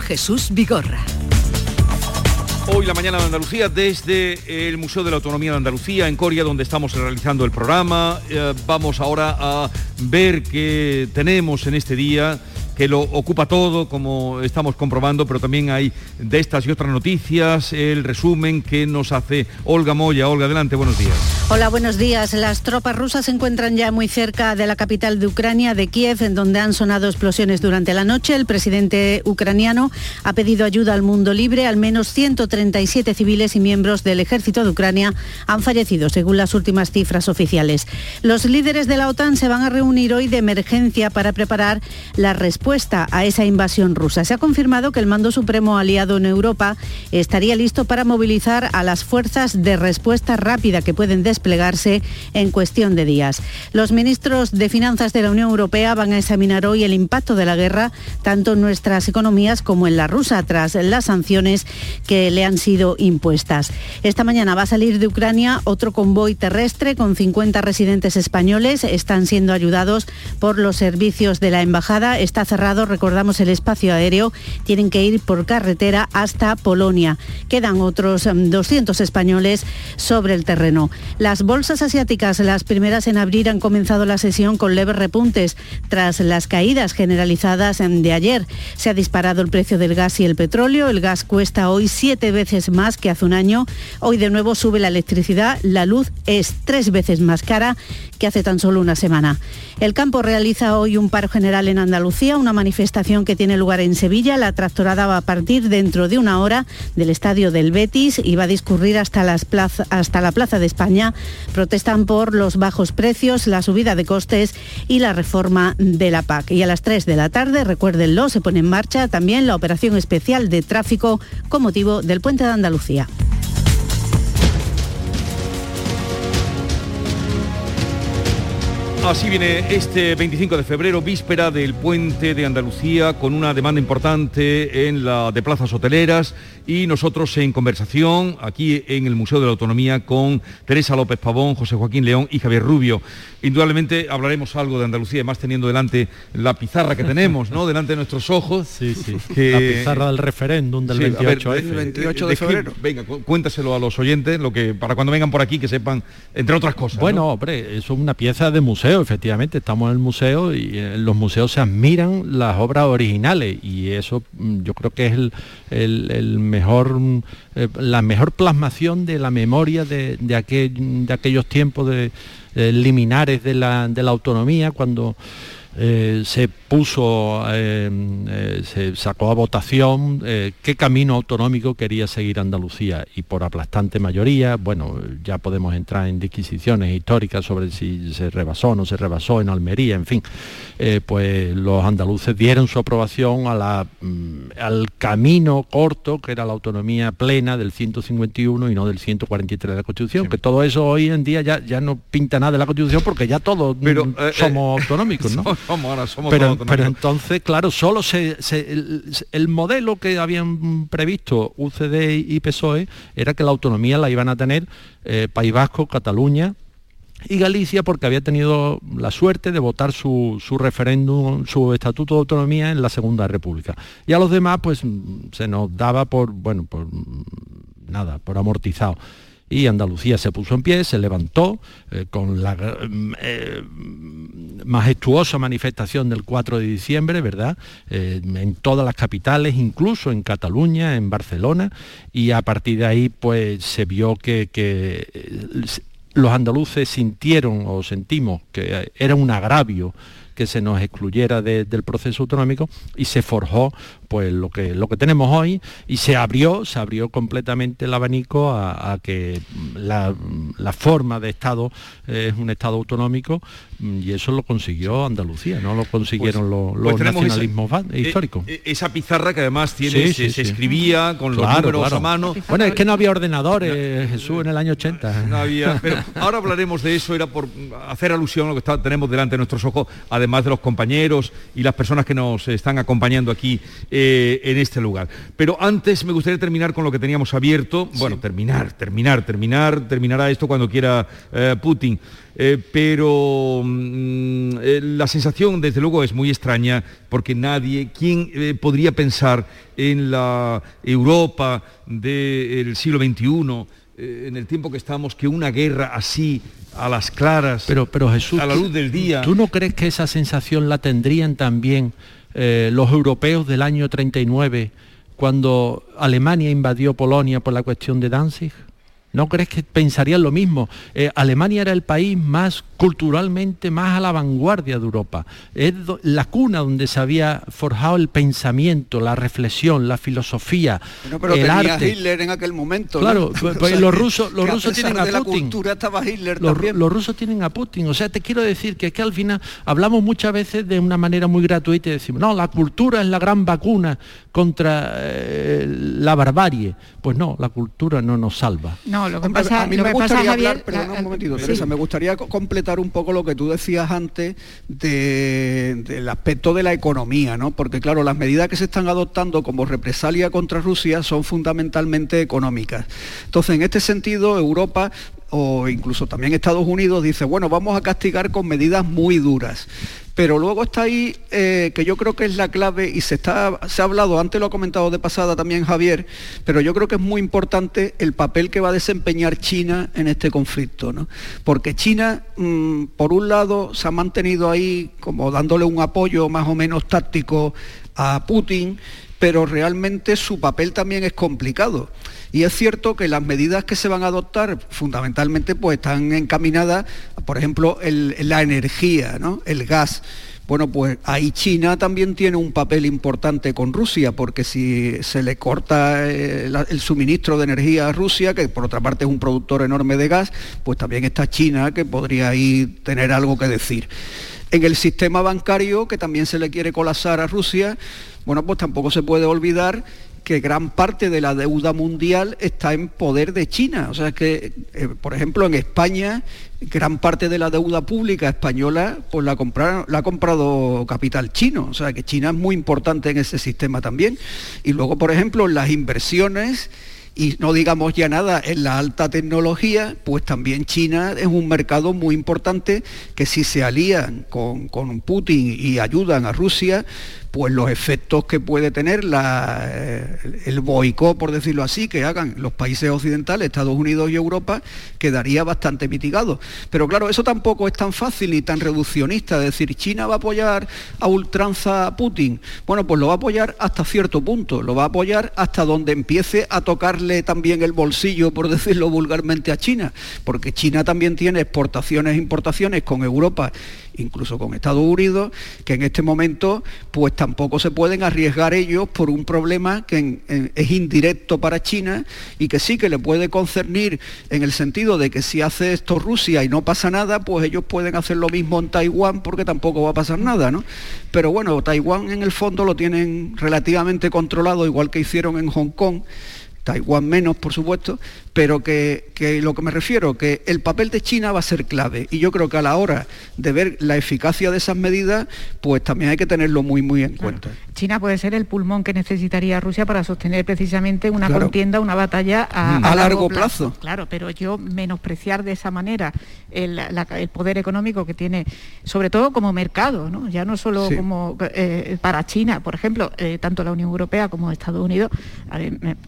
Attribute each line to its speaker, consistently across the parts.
Speaker 1: Jesús Vigorra.
Speaker 2: Hoy la mañana de Andalucía desde el Museo de la Autonomía de Andalucía en Coria donde estamos realizando el programa. Eh, vamos ahora a ver qué tenemos en este día que lo ocupa todo, como estamos comprobando, pero también hay de estas y otras noticias el resumen que nos hace Olga Moya. Olga, adelante, buenos días.
Speaker 3: Hola, buenos días. Las tropas rusas se encuentran ya muy cerca de la capital de Ucrania, de Kiev, en donde han sonado explosiones durante la noche. El presidente ucraniano ha pedido ayuda al mundo libre. Al menos 137 civiles y miembros del ejército de Ucrania han fallecido, según las últimas cifras oficiales. Los líderes de la OTAN se van a reunir hoy de emergencia para preparar la respuesta a esa invasión rusa. Se ha confirmado que el mando supremo aliado en Europa estaría listo para movilizar a las fuerzas de respuesta rápida que pueden desplegarse en cuestión de días. Los ministros de Finanzas de la Unión Europea van a examinar hoy el impacto de la guerra tanto en nuestras economías como en la rusa tras las sanciones que le han sido impuestas. Esta mañana va a salir de Ucrania otro convoy terrestre con 50 residentes españoles. Están siendo ayudados por los servicios de la embajada. Está recordamos el espacio aéreo, tienen que ir por carretera hasta Polonia. Quedan otros 200 em, españoles sobre el terreno. Las bolsas asiáticas, las primeras en abrir, han comenzado la sesión con leves repuntes tras las caídas generalizadas em, de ayer. Se ha disparado el precio del gas y el petróleo. El gas cuesta hoy siete veces más que hace un año. Hoy de nuevo sube la electricidad. La luz es tres veces más cara que hace tan solo una semana. El campo realiza hoy un paro general en Andalucía, una manifestación que tiene lugar en Sevilla. La tractorada va a partir dentro de una hora del estadio del Betis y va a discurrir hasta, las hasta la Plaza de España. Protestan por los bajos precios, la subida de costes y la reforma de la PAC. Y a las 3 de la tarde, recuérdenlo, se pone en marcha también la operación especial de tráfico con motivo del puente de Andalucía.
Speaker 2: Así viene este 25 de febrero, víspera del puente de Andalucía, con una demanda importante en la de plazas hoteleras y nosotros en conversación aquí en el Museo de la Autonomía con Teresa López Pavón, José Joaquín León y Javier Rubio. Indudablemente hablaremos algo de Andalucía, además teniendo delante la pizarra que tenemos, ¿no? Delante de nuestros ojos.
Speaker 4: Sí, sí. La pizarra del referéndum del 28,
Speaker 2: de, 28 de, febrero. Venga, cuéntaselo a los oyentes, lo que para cuando vengan por aquí que sepan, entre otras cosas.
Speaker 4: Bueno, hombre, es una pieza de museo, efectivamente. Estamos en el museo y en los museos se admiran las obras originales y eso mm, yo creo que es el, mejor, eh, la mejor plasmación de la memoria de, aquel, de aquellos tiempos de eh, liminares de la, de la autonomía, cuando eh, se puso, eh, eh, se sacó a votación qué camino autonómico quería seguir Andalucía y por aplastante mayoría, bueno, ya podemos entrar en disquisiciones históricas sobre si se rebasó o no se rebasó en Almería, en fin, pues los andaluces dieron su aprobación a la, mm, al camino corto que era la autonomía plena del 151 y no del 143 de la Constitución, que todo eso hoy en día ya, ya no pinta nada de la Constitución porque ya todos mm, somos autonómicos, ¿no? pero, entonces, claro, solo se, el, modelo que habían previsto UCD y PSOE era que la autonomía la iban a tener eh, País Vasco, Cataluña, y Galicia porque había tenido la suerte de votar su, su, referéndum, su estatuto de autonomía en la Segunda República. Y a los demás pues se nos daba por, bueno, por nada, por amortizado y Andalucía se puso en pie, se levantó eh, con la eh, majestuosa manifestación del 4 de diciembre, ¿verdad? Eh, en todas las capitales, incluso en Cataluña, en Barcelona, y a partir de ahí pues se vio que, que los andaluces sintieron o sentimos que era un agravio que se nos excluyera del proceso autonómico y se forjó pues lo que, lo que tenemos hoy y se abrió, se abrió completamente el abanico a, que la, forma de Estado es un Estado autonómico y eso lo consiguió Andalucía, no lo consiguieron pues, los, pues nacionalismos eh, históricos.
Speaker 2: Eh, esa pizarra que además tiene, se, escribía con los números a mano.
Speaker 4: Bueno, es que no había ordenadores, Jesús, en el año 80.
Speaker 2: No había, pero ahora hablaremos de eso, era por hacer alusión a lo que tenemos delante de nuestros ojos, además de los compañeros y las personas que nos están acompañando aquí. eh, en este lugar. Pero antes me gustaría terminar con lo que teníamos abierto. Bueno, terminar, terminar, terminar, terminará esto cuando quiera eh, Putin. Eh, pero mm, la sensación desde luego es muy extraña porque nadie, ¿quién podría pensar en la Europa del siglo XXI, en el tiempo que estamos, que una guerra así a las claras,
Speaker 4: pero, pero Jesús,
Speaker 2: a la luz del día.
Speaker 4: ¿Tú no crees que esa sensación la tendrían también eh, los europeos del año 39 cuando Alemania invadió Polonia por la cuestión de Danzig? ¿No crees que pensarían lo mismo? Eh, Alemania era el país más culturalmente más a la vanguardia de Europa. Es la cuna donde se había forjado el pensamiento, la reflexión, la filosofía,
Speaker 1: pero el arte. Hitler en aquel momento.
Speaker 4: Claro, pues, pues los rusos, los rusos tienen a Putin.
Speaker 1: estaba Hitler
Speaker 4: los, los, rusos tienen a Putin. O sea, te quiero decir que es que al final hablamos muchas veces de una manera muy gratuita y decimos, no, la cultura es la gran vacuna contra eh, la barbarie. Pues no, la cultura no nos salva.
Speaker 1: No, lo que pasa, a, mí me gustaría hablar, un momentito, Teresa, me gustaría completar un poco lo que tú decías antes del aspecto de la economía, ¿no? Porque claro, las medidas que se están adoptando como represalia contra Rusia son fundamentalmente económicas. Entonces, en este sentido, Europa o incluso también Estados Unidos dice, bueno, vamos a castigar con medidas muy duras. Pero luego está ahí, eh, que yo creo que es la clave, y se, está, se ha hablado, antes lo ha comentado de pasada también Javier, pero yo creo que es muy importante el papel que va a desempeñar China en este conflicto. ¿no? Porque China, mm, por un lado, se ha mantenido ahí como dándole un apoyo más o menos táctico a Putin, pero realmente su papel también es complicado. Y es cierto que las medidas que se van a adoptar fundamentalmente pues están encaminadas, por ejemplo, la energía, ¿no? el gas. Bueno, pues ahí China también tiene un papel importante con Rusia, porque si se le corta eh, el, suministro de energía a Rusia, que por otra parte es un productor enorme de gas, pues también está China que podría ahí tener algo que decir. En el sistema bancario, que también se le quiere colapsar a Rusia, bueno, pues tampoco se puede olvidar que gran parte de la deuda mundial está en poder de China. O sea que, eh, por ejemplo, en España, gran parte de la deuda pública española pues la, la ha comprado capital chino. O sea que China es muy importante en ese sistema también. Y luego, por ejemplo, las inversiones y no digamos ya nada en la alta tecnología, pues también China es un mercado muy importante que si se alían con, con Putin y ayudan a Rusia, pues los efectos que puede tener eh, el boicot, por decirlo así, que hagan los países occidentales, Estados Unidos y Europa, quedaría bastante mitigado. Pero claro, eso tampoco es tan fácil ni tan reduccionista, es decir, China va a apoyar a ultranza a Putin. Bueno, pues lo va a apoyar hasta cierto punto, lo va a apoyar hasta donde empiece a tocarle también el bolsillo, por decirlo vulgarmente, a China, porque China también tiene exportaciones e importaciones con Europa incluso con Estados Unidos, que en este momento pues tampoco se pueden arriesgar ellos por un problema que es indirecto para China y que sí que le puede concernir en el sentido de que si hace esto Rusia y no pasa nada, pues ellos pueden hacer lo mismo en Taiwán porque tampoco va a pasar nada, ¿no? Pero bueno, Taiwán en el fondo lo tienen relativamente controlado, igual que hicieron en Hong Kong Taiwán menos, por supuesto, pero que, lo que me refiero, que el papel de China va a ser clave. Y yo creo que a la hora de ver la eficacia de esas medidas, pues también hay que tenerlo muy, muy en cuenta.
Speaker 5: China puede ser el pulmón que necesitaría Rusia para sostener precisamente una contienda, una batalla a,
Speaker 1: largo, plazo.
Speaker 5: Claro, pero yo menospreciar de esa manera el, poder económico que tiene, sobre todo como mercado, ¿no? ya no solo como eh, para China, por ejemplo, eh, tanto la Unión Europea como Estados Unidos,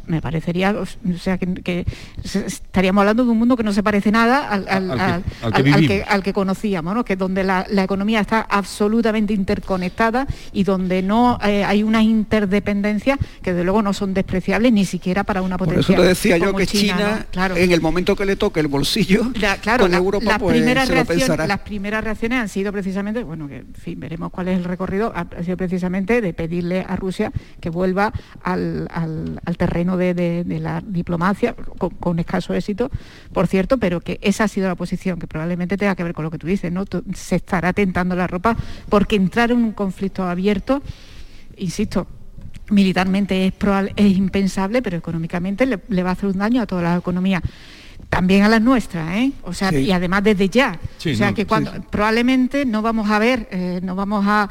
Speaker 5: me, parecería, o sea, que, estaríamos hablando de un mundo que no se parece nada al, que, conocíamos, ¿no? que donde la, economía está absolutamente interconectada y donde no... Eh, hay una interdependencia que de luego no son despreciables ni siquiera para una potencia.
Speaker 1: Por eso te decía yo que China, en el momento que le toque el bolsillo,
Speaker 5: claro, con Europa, las, pues, primeras reacciones, las primeras reacciones han sido precisamente, bueno, que en fin, veremos cuál es el recorrido, ha sido precisamente de pedirle a Rusia que vuelva al, terreno de, la diplomacia, con, escaso éxito, por cierto, pero que esa ha sido la posición, que probablemente tenga que ver con lo que tú dices, ¿no? Se estará tentando la ropa porque entrar en un conflicto abierto insisto, militarmente es, es impensable, pero económicamente le, va a hacer un daño a toda la economía. También a las nuestras, ¿eh? O sea, y además desde ya. o sea, que cuando probablemente no vamos a ver, eh, no vamos a,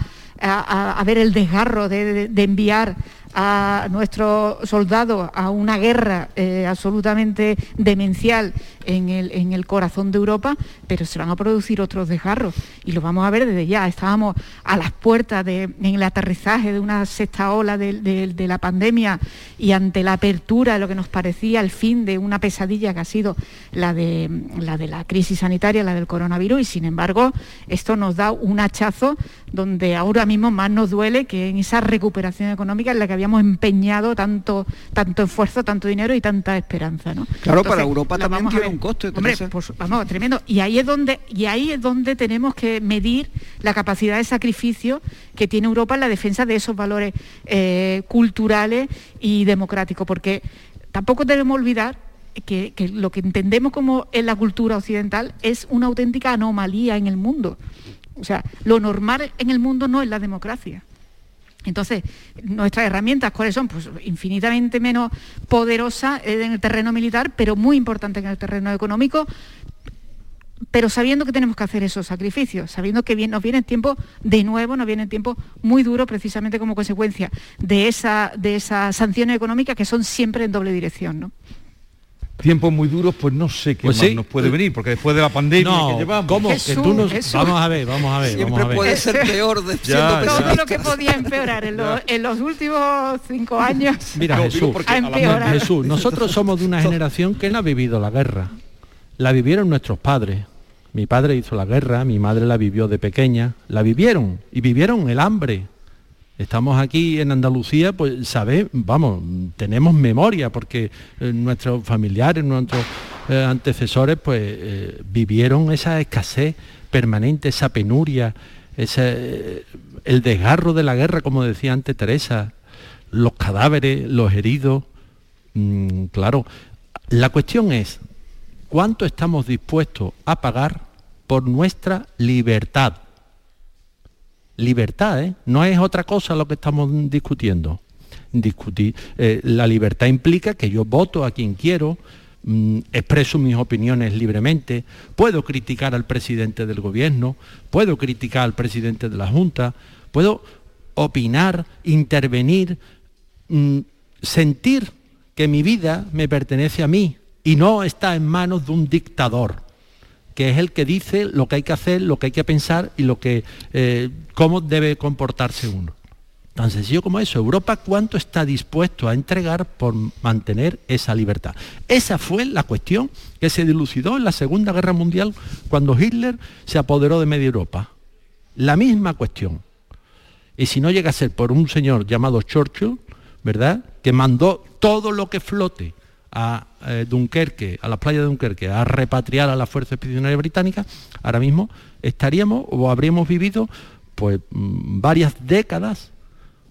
Speaker 5: ver el desgarro de, enviar a nuestros soldados a una guerra eh, absolutamente demencial en el, en el, corazón de Europa, pero se van a producir otros desgarros y lo vamos a ver desde ya. Estábamos a las puertas de, en el aterrizaje de una sexta ola de, la pandemia y ante la apertura de lo que nos parecía el fin de una pesadilla que ha sido la de la, de la crisis sanitaria, la del coronavirus, y sin embargo esto nos da un hachazo donde ahora mismo más nos duele que en esa recuperación económica en la que habíamos empeñado tanto, tanto esfuerzo, tanto dinero y tanta esperanza. ¿no?
Speaker 1: Claro, para Europa también tiene un coste.
Speaker 5: Hombre, pues, vamos, tremendo. Y ahí es donde, y ahí es donde tenemos que medir la capacidad de sacrificio que tiene Europa en la defensa de esos valores eh, culturales y democráticos, porque tampoco debemos olvidar que, que, lo que entendemos como en la cultura occidental es una auténtica anomalía en el mundo. O sea, lo normal en el mundo no es la democracia. Entonces, nuestras herramientas, ¿cuáles son? Pues infinitamente menos poderosas en el terreno militar, pero muy importantes en el terreno económico, pero sabiendo que tenemos que hacer esos sacrificios, sabiendo que nos viene tiempo de nuevo, nos viene tiempo muy duro precisamente como consecuencia de, de esas sanciones económicas que son siempre en doble dirección. ¿no?
Speaker 2: Tiempos muy duros, pues no sé qué pues más nos puede venir, porque después de la pandemia que llevamos...
Speaker 4: ¿Cómo? que tú Vamos a ver, vamos a ver.
Speaker 1: Siempre puede ser peor de
Speaker 5: Todo lo que podía empeorar en, los últimos cinco años.
Speaker 4: Mira, Jesús, Jesús, nosotros somos de una generación que no ha vivido la guerra. La vivieron nuestros padres. Mi padre hizo la guerra, mi madre la vivió de pequeña. La vivieron y vivieron el hambre, Estamos aquí en Andalucía, pues sabe, vamos, tenemos memoria porque eh, nuestros familiares, nuestros eh, antecesores, pues eh, vivieron esa escasez permanente, esa penuria, ese, el desgarro de la guerra, como decía antes Teresa, los cadáveres, los heridos. Mm, claro, la cuestión es, ¿cuánto estamos dispuestos a pagar por nuestra libertad? Libertad, ¿eh? no es otra cosa lo que estamos discutiendo. Discutir, eh, la libertad implica que yo voto a quien quiero, mm, expreso mis opiniones libremente, puedo criticar al presidente del gobierno, puedo criticar al presidente de la Junta, puedo opinar, intervenir, mm, sentir que mi vida me pertenece a mí y no está en manos de un dictador que es el que dice lo que hay que hacer, lo que hay que pensar y lo que, eh, cómo debe comportarse uno. Tan sencillo como eso. Europa cuánto está dispuesto a entregar por mantener esa libertad. Esa fue la cuestión que se dilucidó en la Segunda Guerra Mundial cuando Hitler se apoderó de media Europa. La misma cuestión. Y si no llega a ser por un señor llamado Churchill, ¿verdad? Que mandó todo lo que flote a eh, Dunkerque, a la playa de Dunkerque, a repatriar a la Fuerza Expedicionaria Británica, ahora mismo estaríamos o habríamos vivido pues mm, varias décadas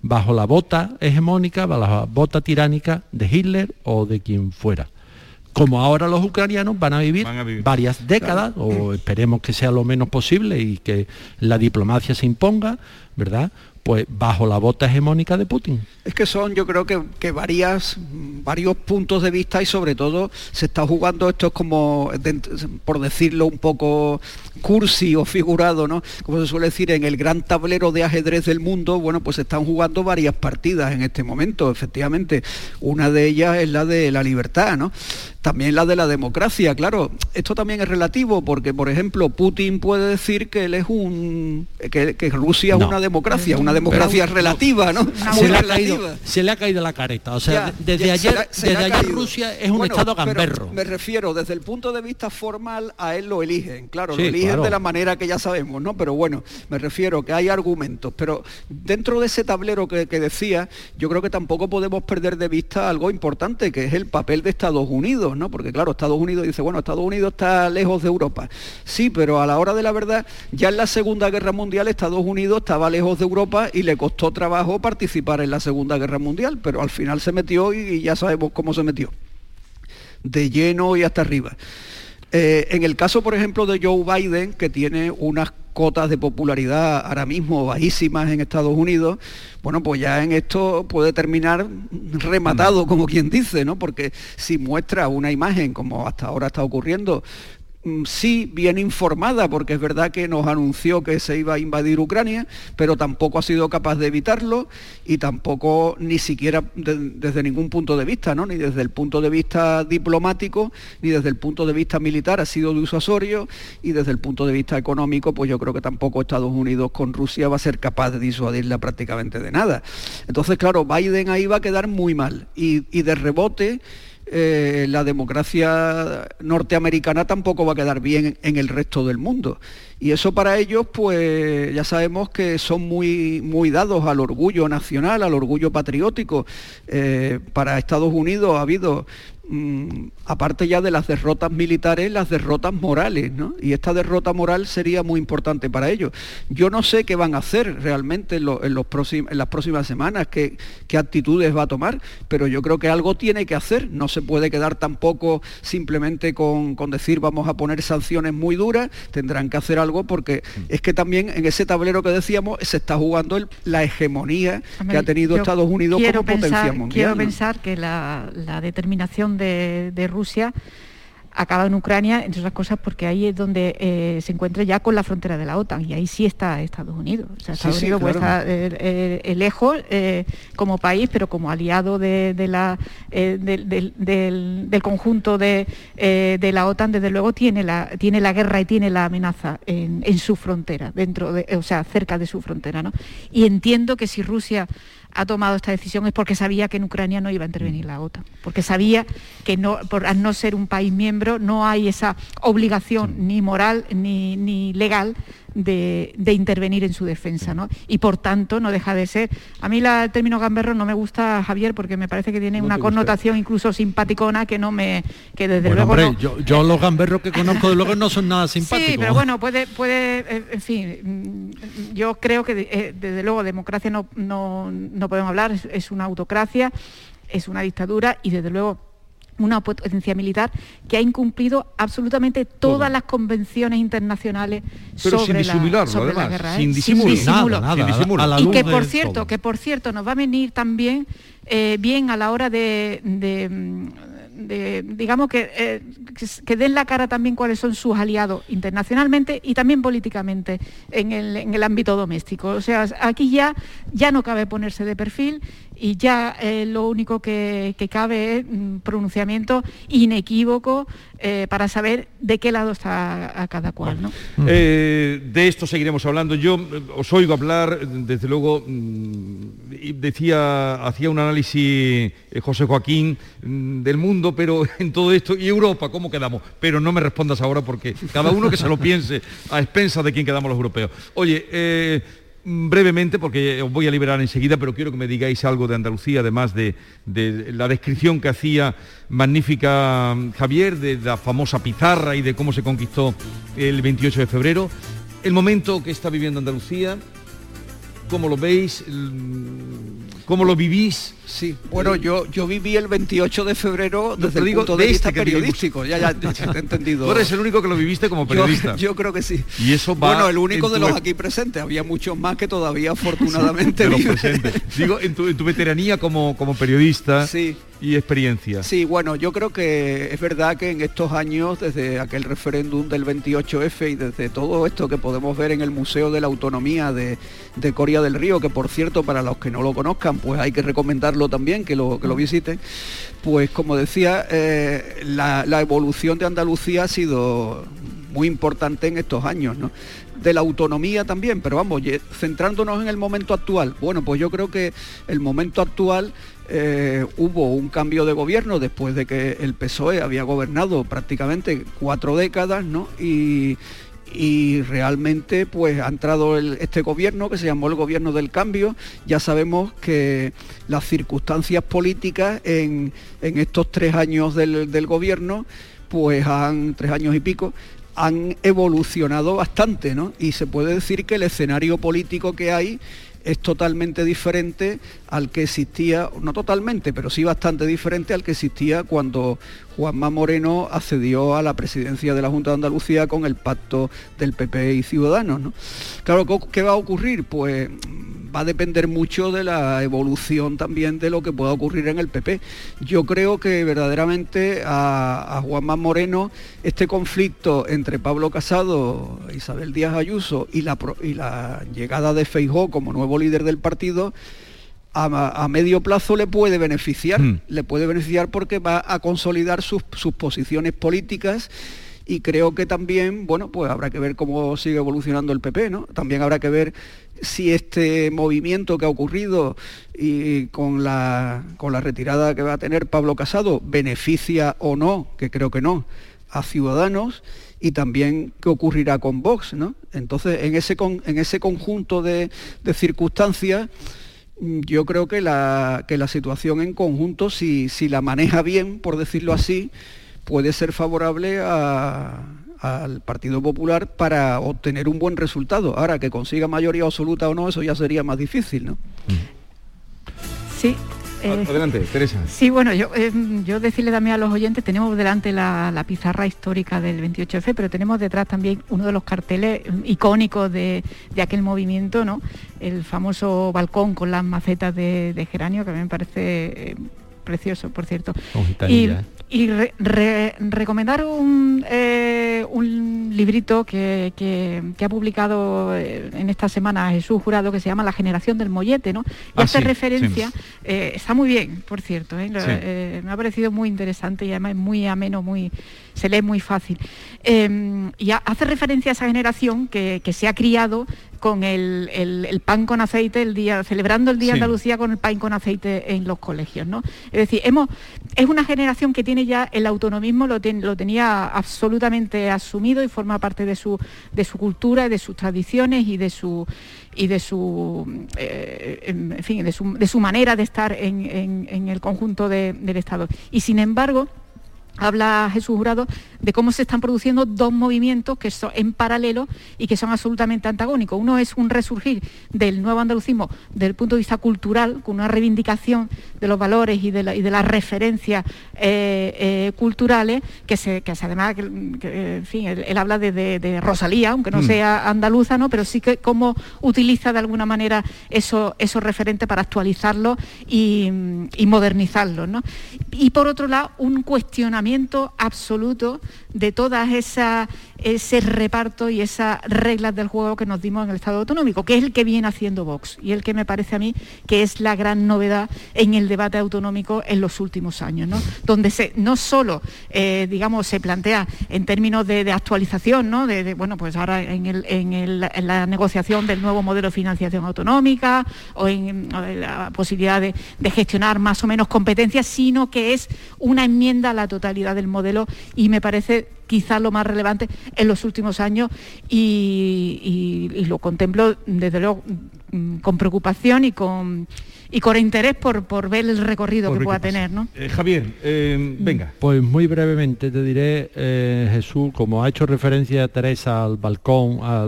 Speaker 4: bajo la bota hegemónica, bajo la bota tiránica de Hitler o de quien fuera. Como ahora los ucranianos van a vivir, varias décadas, o esperemos que sea lo menos posible y que la diplomacia se imponga, ¿verdad? Pues bajo la bota hegemónica de Putin.
Speaker 1: Es que son, yo creo que, varias, varios puntos de vista y sobre todo se está jugando, esto es como, por decirlo un poco cursi o figurado, ¿no? Como se suele decir, en el gran tablero de ajedrez del mundo, bueno, pues se están jugando varias partidas en este momento, efectivamente. Una de ellas es la de la libertad, ¿no? También la de la democracia, claro. Esto también es relativo porque, por ejemplo, Putin puede decir que él es un que, Rusia es una democracia, una democracia relativa, ¿no?
Speaker 4: Se le, ha caído, se le, ha caído, la careta. O sea, desde ayer, desde ayer Rusia es un estado gamberro.
Speaker 1: Me refiero, desde el punto de vista formal, a él lo eligen. Claro, lo eligen de la manera que ya sabemos, ¿no? Pero bueno, me refiero que hay argumentos. Pero dentro de ese tablero que, que decía, yo creo que tampoco podemos perder de vista algo importante, que es el papel de Estados Unidos. ¿no? Porque claro, Estados Unidos dice, bueno, Estados Unidos está lejos de Europa. Sí, pero a la hora de la verdad, ya en la Segunda Guerra Mundial Estados Unidos estaba lejos de Europa y le costó trabajo participar en la Segunda Guerra Mundial, pero al final se metió y ya sabemos cómo se metió. De lleno y hasta arriba. Eh, en el caso, por ejemplo, de Joe Biden, que tiene unas cotas de popularidad ahora mismo bajísimas en Estados Unidos, bueno, pues ya en esto puede terminar rematado, como quien dice, ¿no? Porque si muestra una imagen, como hasta ahora está ocurriendo, sí bien informada, porque es verdad que nos anunció que se iba a invadir Ucrania, pero tampoco ha sido capaz de evitarlo y tampoco ni siquiera desde ningún punto de vista, ¿no? ni desde el punto de vista diplomático, ni desde el punto de vista militar ha sido disuasorio y desde el punto de vista económico, pues yo creo que tampoco Estados Unidos con Rusia va a ser capaz de disuadirla prácticamente de nada. Entonces, claro, Biden ahí va a quedar muy mal y de rebote eh, la democracia norteamericana tampoco va a quedar bien en el resto del mundo. Y eso para ellos, pues ya sabemos que son muy, muy dados al orgullo nacional, al orgullo patriótico. Eh, para Estados Unidos ha habido Mm, aparte ya de las derrotas militares, las derrotas morales, ¿no? Y esta derrota moral sería muy importante para ellos. Yo no sé qué van a hacer realmente en, los en las próximas semanas, qué, qué, actitudes va a tomar, pero yo creo que algo tiene que hacer. No se puede quedar tampoco simplemente con, decir vamos a poner sanciones muy duras, tendrán que hacer algo porque es que también en ese tablero que decíamos se está jugando la hegemonía que ha tenido Estados Unidos como potencia mundial.
Speaker 5: Quiero pensar que la, la determinación de, Rusia acaba en Ucrania, entre otras cosas porque ahí es donde eh, se encuentra ya con la frontera de la OTAN y ahí sí está Estados Unidos. O sea, Estados Unidos está eh, eh, lejos como país, pero como aliado de, la, del, conjunto de, la OTAN, desde luego tiene la, tiene la guerra y tiene la amenaza en, en su frontera, dentro de, o sea, cerca de su frontera. ¿no? Y entiendo que si Rusia ha tomado esta decisión es porque sabía que en Ucrania no iba a intervenir la OTAN, porque sabía que no, por, al no ser un país miembro no hay esa obligación ni moral ni, ni legal de, intervenir en su defensa, ¿no? Y por tanto no deja de ser. A mí el término gamberro no me gusta, Javier, porque me parece que tiene una connotación incluso simpaticona que no me. que desde luego.
Speaker 4: yo, los gamberros que conozco de luego no son nada simpáticos.
Speaker 5: Sí, pero bueno, puede, puede, eh, en fin, mm, yo creo que eh, desde luego democracia no, no, podemos hablar, es una autocracia, es una dictadura y desde luego una potencia militar que ha incumplido absolutamente todas las convenciones internacionales sobre, la, sobre la guerra.
Speaker 2: Sin disimulo.
Speaker 5: y que por cierto, que por cierto nos va a venir también eh, bien a la hora de digamos eh, que, que, den la cara también cuáles son sus aliados internacionalmente y también políticamente en el, ámbito doméstico. O sea, aquí ya, ya no cabe ponerse de perfil y ya eh, lo único que, cabe es un pronunciamiento inequívoco eh, para saber de qué lado está a cada cual.
Speaker 2: de esto seguiremos hablando. Yo os oigo hablar, desde luego, mm, decía, hacía un análisis José Joaquín mm, del mundo pero en todo esto, y Europa, ¿cómo quedamos? Pero no me respondas ahora porque cada uno que se lo piense a expensas de quién quedamos los europeos. Oye, eh, brevemente, porque os voy a liberar enseguida, pero quiero que me digáis algo de Andalucía, además de, la descripción que hacía magnífica mm, Javier, de la famosa pizarra y de cómo se conquistó el 28 de febrero. El momento que está viviendo Andalucía, ¿cómo lo veis? ¿Cómo lo vivís?
Speaker 1: Sí, bueno, yo, yo viví el 28 de febrero desde el punto de, vista este periodístico, ya, ya, te he entendido.
Speaker 2: Tú eres el único que lo viviste como periodista.
Speaker 1: Yo, creo que sí.
Speaker 2: Y eso va
Speaker 1: Bueno, el único de los aquí presentes, había muchos más que todavía afortunadamente
Speaker 2: Digo, en tu, en tu, veteranía como, como periodista. Sí y experiencia.
Speaker 1: Sí, bueno, yo creo que es verdad que en estos años, desde aquel referéndum del 28F y desde todo esto que podemos ver en el Museo de la Autonomía de, Coria del Río, que por cierto, para los que no lo conozcan, pues hay que recomendarlo también, que lo, que lo visiten, pues como decía, eh, la, evolución de Andalucía ha sido muy importante en estos años, ¿no? de la autonomía también, pero vamos, centrándonos en el momento actual. Bueno, pues yo creo que el momento actual eh, hubo un cambio de gobierno después de que el PSOE había gobernado prácticamente cuatro décadas, ¿no? Y, realmente pues ha entrado este gobierno que se llamó el gobierno del cambio. Ya sabemos que las circunstancias políticas en, estos tres años del, del, gobierno, pues han, tres años y pico, han evolucionado bastante, ¿no? Y se puede decir que el escenario político que hay es totalmente diferente al que existía, no totalmente, pero sí bastante diferente al que existía cuando Juanma Moreno accedió a la presidencia de la Junta de Andalucía con el pacto del PP y Ciudadanos. ¿no? Claro, ¿qué va a ocurrir? Pues va a depender mucho de la evolución también de lo que pueda ocurrir en el PP. Yo creo que verdaderamente a, Juanma Moreno este conflicto entre Pablo Casado, Isabel Díaz Ayuso y la, y la llegada de Feijó como nuevo líder del partido, a, medio plazo le puede beneficiar, hmm. le puede beneficiar porque va a consolidar sus, sus posiciones políticas y creo que también, bueno, pues habrá que ver cómo sigue evolucionando el PP, ¿no? También habrá que ver si este movimiento que ha ocurrido y con la, con la retirada que va a tener Pablo Casado beneficia o no, que creo que no, a Ciudadanos y también qué ocurrirá con Vox, ¿no? Entonces, en ese, en ese conjunto de, circunstancias, yo creo que la, que la situación en conjunto, si, si la maneja bien, por decirlo así, puede ser favorable al Partido Popular para obtener un buen resultado. Ahora, que consiga mayoría absoluta o no, eso ya sería más difícil, ¿no?
Speaker 5: Sí.
Speaker 2: Eh, Adelante, Teresa.
Speaker 5: Sí, bueno, yo, eh, yo decirle también a los oyentes, tenemos delante la, pizarra histórica del 28F, pero tenemos detrás también uno de los carteles icónicos de, aquel movimiento, ¿no? El famoso balcón con las macetas de, geranio, que a mí me parece eh, precioso, por cierto. y, y recomendar un, eh, un librito que, ha publicado eh, en esta semana Jesús Jurado que se llama La generación del mollete, ¿no? Y ah, hace referencia, eh, está muy bien, por cierto, me ha parecido muy interesante y además muy ameno, muy, se lee muy fácil. Em, y hace referencia a esa generación que, se ha criado con el, pan con aceite el día, celebrando el Día de Andalucía con el pan con aceite en los colegios, ¿no? Es decir, hemos, es una generación que tiene ya el autonomismo, lo, lo tenía absolutamente asumido y forma parte de su, de su cultura, de sus tradiciones y de su y de su, eh, en fin, de su, de su, manera de estar en, el conjunto del Estado. Y sin embargo, habla Jesús Jurado de cómo se están produciendo dos movimientos que son en paralelo y que son absolutamente antagónicos. Uno es un resurgir del nuevo andalucismo desde el punto de vista cultural, con una reivindicación de los valores y de, las referencias eh, eh, culturales, que, se, que además, en fin, él, habla de, Rosalía, aunque no mm. sea andaluza, ¿no? pero sí que cómo utiliza de alguna manera esos referentes para actualizarlos y, y modernizarlos. ¿no? Y por otro lado, un cuestionamiento absoluto de todas esas ese reparto y esas reglas del juego que nos dimos en el Estado autonómico, que es el que viene haciendo Vox y el que me parece a mí que es la gran novedad en el debate autonómico en los últimos años, ¿no? donde se, no solo, eh, digamos, se plantea en términos de, actualización, ¿no? de, bueno, pues ahora en, la negociación del nuevo modelo de financiación autonómica o en, la posibilidad de, de gestionar más o menos competencias, sino que es una enmienda a la totalidad del modelo y me parece quizá lo más relevante en los últimos años y, lo contemplo desde luego mm, con preocupación y con y con interés por, por ver el recorrido que pueda tener. ¿no?
Speaker 2: Eh, Javier, eh, venga.
Speaker 4: Pues muy brevemente te diré, eh, Jesús, como ha hecho referencia Teresa al balcón, a,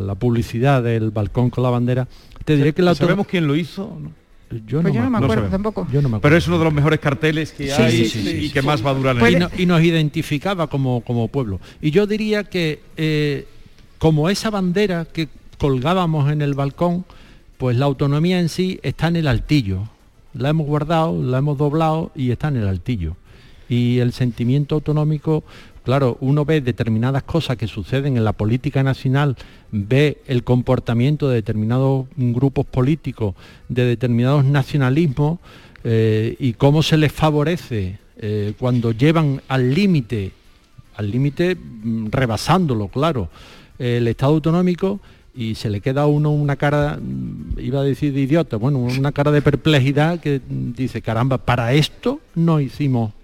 Speaker 4: la, publicidad del balcón con la bandera, te diré que la...
Speaker 2: ¿Sabemos quién lo hizo?
Speaker 5: Yo, pues no, me acuerdo tampoco.
Speaker 2: Pero es uno de los mejores carteles que hay y que más va a durar
Speaker 4: en el... y, y, nos identificaba como, como pueblo. Y yo diría que eh, como esa bandera que colgábamos en el balcón, pues la autonomía en sí está en el altillo. La hemos guardado, la hemos doblado y está en el altillo. Y el sentimiento autonómico Claro, uno ve determinadas cosas que suceden en la política nacional, ve el comportamiento de determinados grupos políticos, de determinados nacionalismos eh, y cómo se les favorece eh, cuando llevan al límite, al límite mm, rebasándolo, claro, el Estado autonómico y se le queda a uno una cara, mm, iba a decir de idiota, bueno, una cara de perplejidad que dice, caramba, para esto no hicimos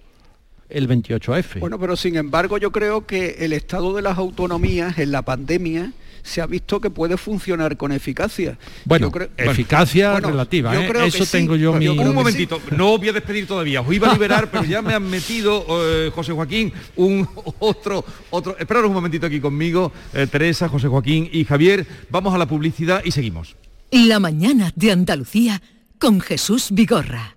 Speaker 4: el 28F.
Speaker 1: Bueno, pero sin embargo yo creo que el estado de las autonomías en la pandemia se ha visto que puede funcionar con eficacia.
Speaker 4: Bueno, eficacia relativa, ¿eh? eso tengo yo mi...
Speaker 2: Un momentito, no voy a despedir todavía, os iba a liberar, pero ya me han metido, eh, José Joaquín, un otro, otro... Esperaros un momentito aquí conmigo, eh, Teresa, José Joaquín y Javier, vamos a la publicidad y seguimos.
Speaker 6: La mañana de Andalucía con Jesús Vigorra.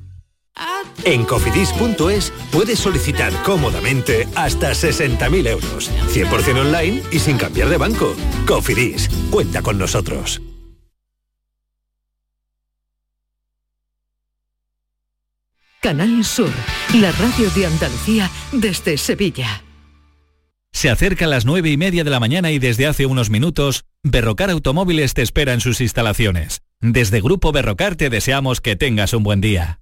Speaker 7: En cofidis.es puedes solicitar cómodamente hasta 60.000 euros, 100% online y sin cambiar de banco. Cofidis, cuenta con nosotros.
Speaker 6: Canal Sur, la radio de Andalucía desde Sevilla.
Speaker 8: Se acerca a las nueve y media de la mañana y desde hace unos minutos, Berrocar Automóviles te espera en sus instalaciones. Desde Grupo Berrocar te deseamos que tengas un buen día.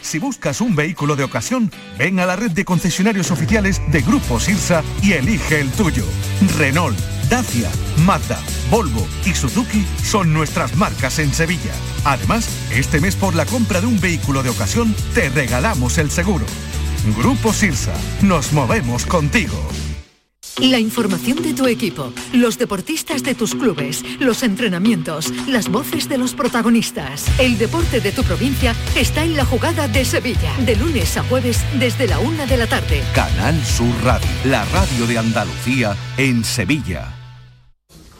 Speaker 9: Si buscas un vehículo de ocasión, ven a la red de concesionarios oficiales de Grupo Sirsa y elige el tuyo. Renault, Dacia, Mazda, Volvo y Suzuki son nuestras marcas en Sevilla. Además, este mes por la compra de un vehículo de ocasión, te regalamos el seguro. Grupo Sirsa, nos movemos contigo.
Speaker 6: La información de tu equipo, los deportistas de tus clubes, los entrenamientos, las voces de los protagonistas. El deporte de tu provincia está en la jugada de Sevilla, de lunes a jueves desde la una de la tarde.
Speaker 9: Canal Sur Radio, la radio de Andalucía en Sevilla.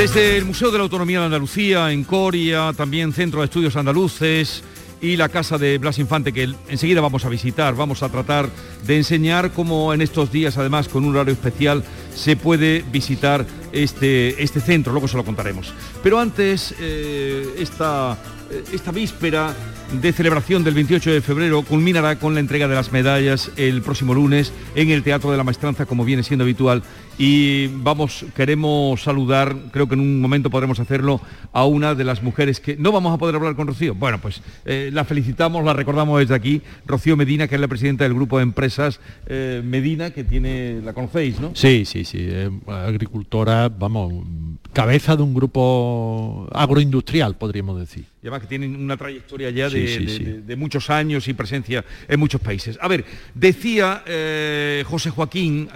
Speaker 2: Desde el Museo de la Autonomía de Andalucía, en Coria, también Centro de Estudios Andaluces y la casa de Blas Infante, que enseguida vamos a visitar, vamos a tratar de enseñar cómo en estos días, además con un horario especial, se puede visitar este, este centro, luego se lo contaremos. Pero antes, eh, esta, eh, esta víspera de celebración del 28 de febrero culminará con la entrega de las medallas el próximo lunes en el Teatro de la Maestranza, como viene siendo habitual. Y vamos, queremos saludar, creo que en un momento podremos hacerlo, a una de las mujeres que no vamos a poder hablar con Rocío. Bueno, pues eh, la felicitamos, la recordamos desde aquí, Rocío Medina, que es la presidenta del grupo de empresas eh, Medina, que tiene, la conocéis, ¿no?
Speaker 4: Sí, sí, sí, agricultora, vamos, cabeza de un grupo agroindustrial, podríamos decir.
Speaker 2: Y además que tienen una trayectoria ya de, muchos años y presencia en muchos países. A ver, decía eh, José Joaquín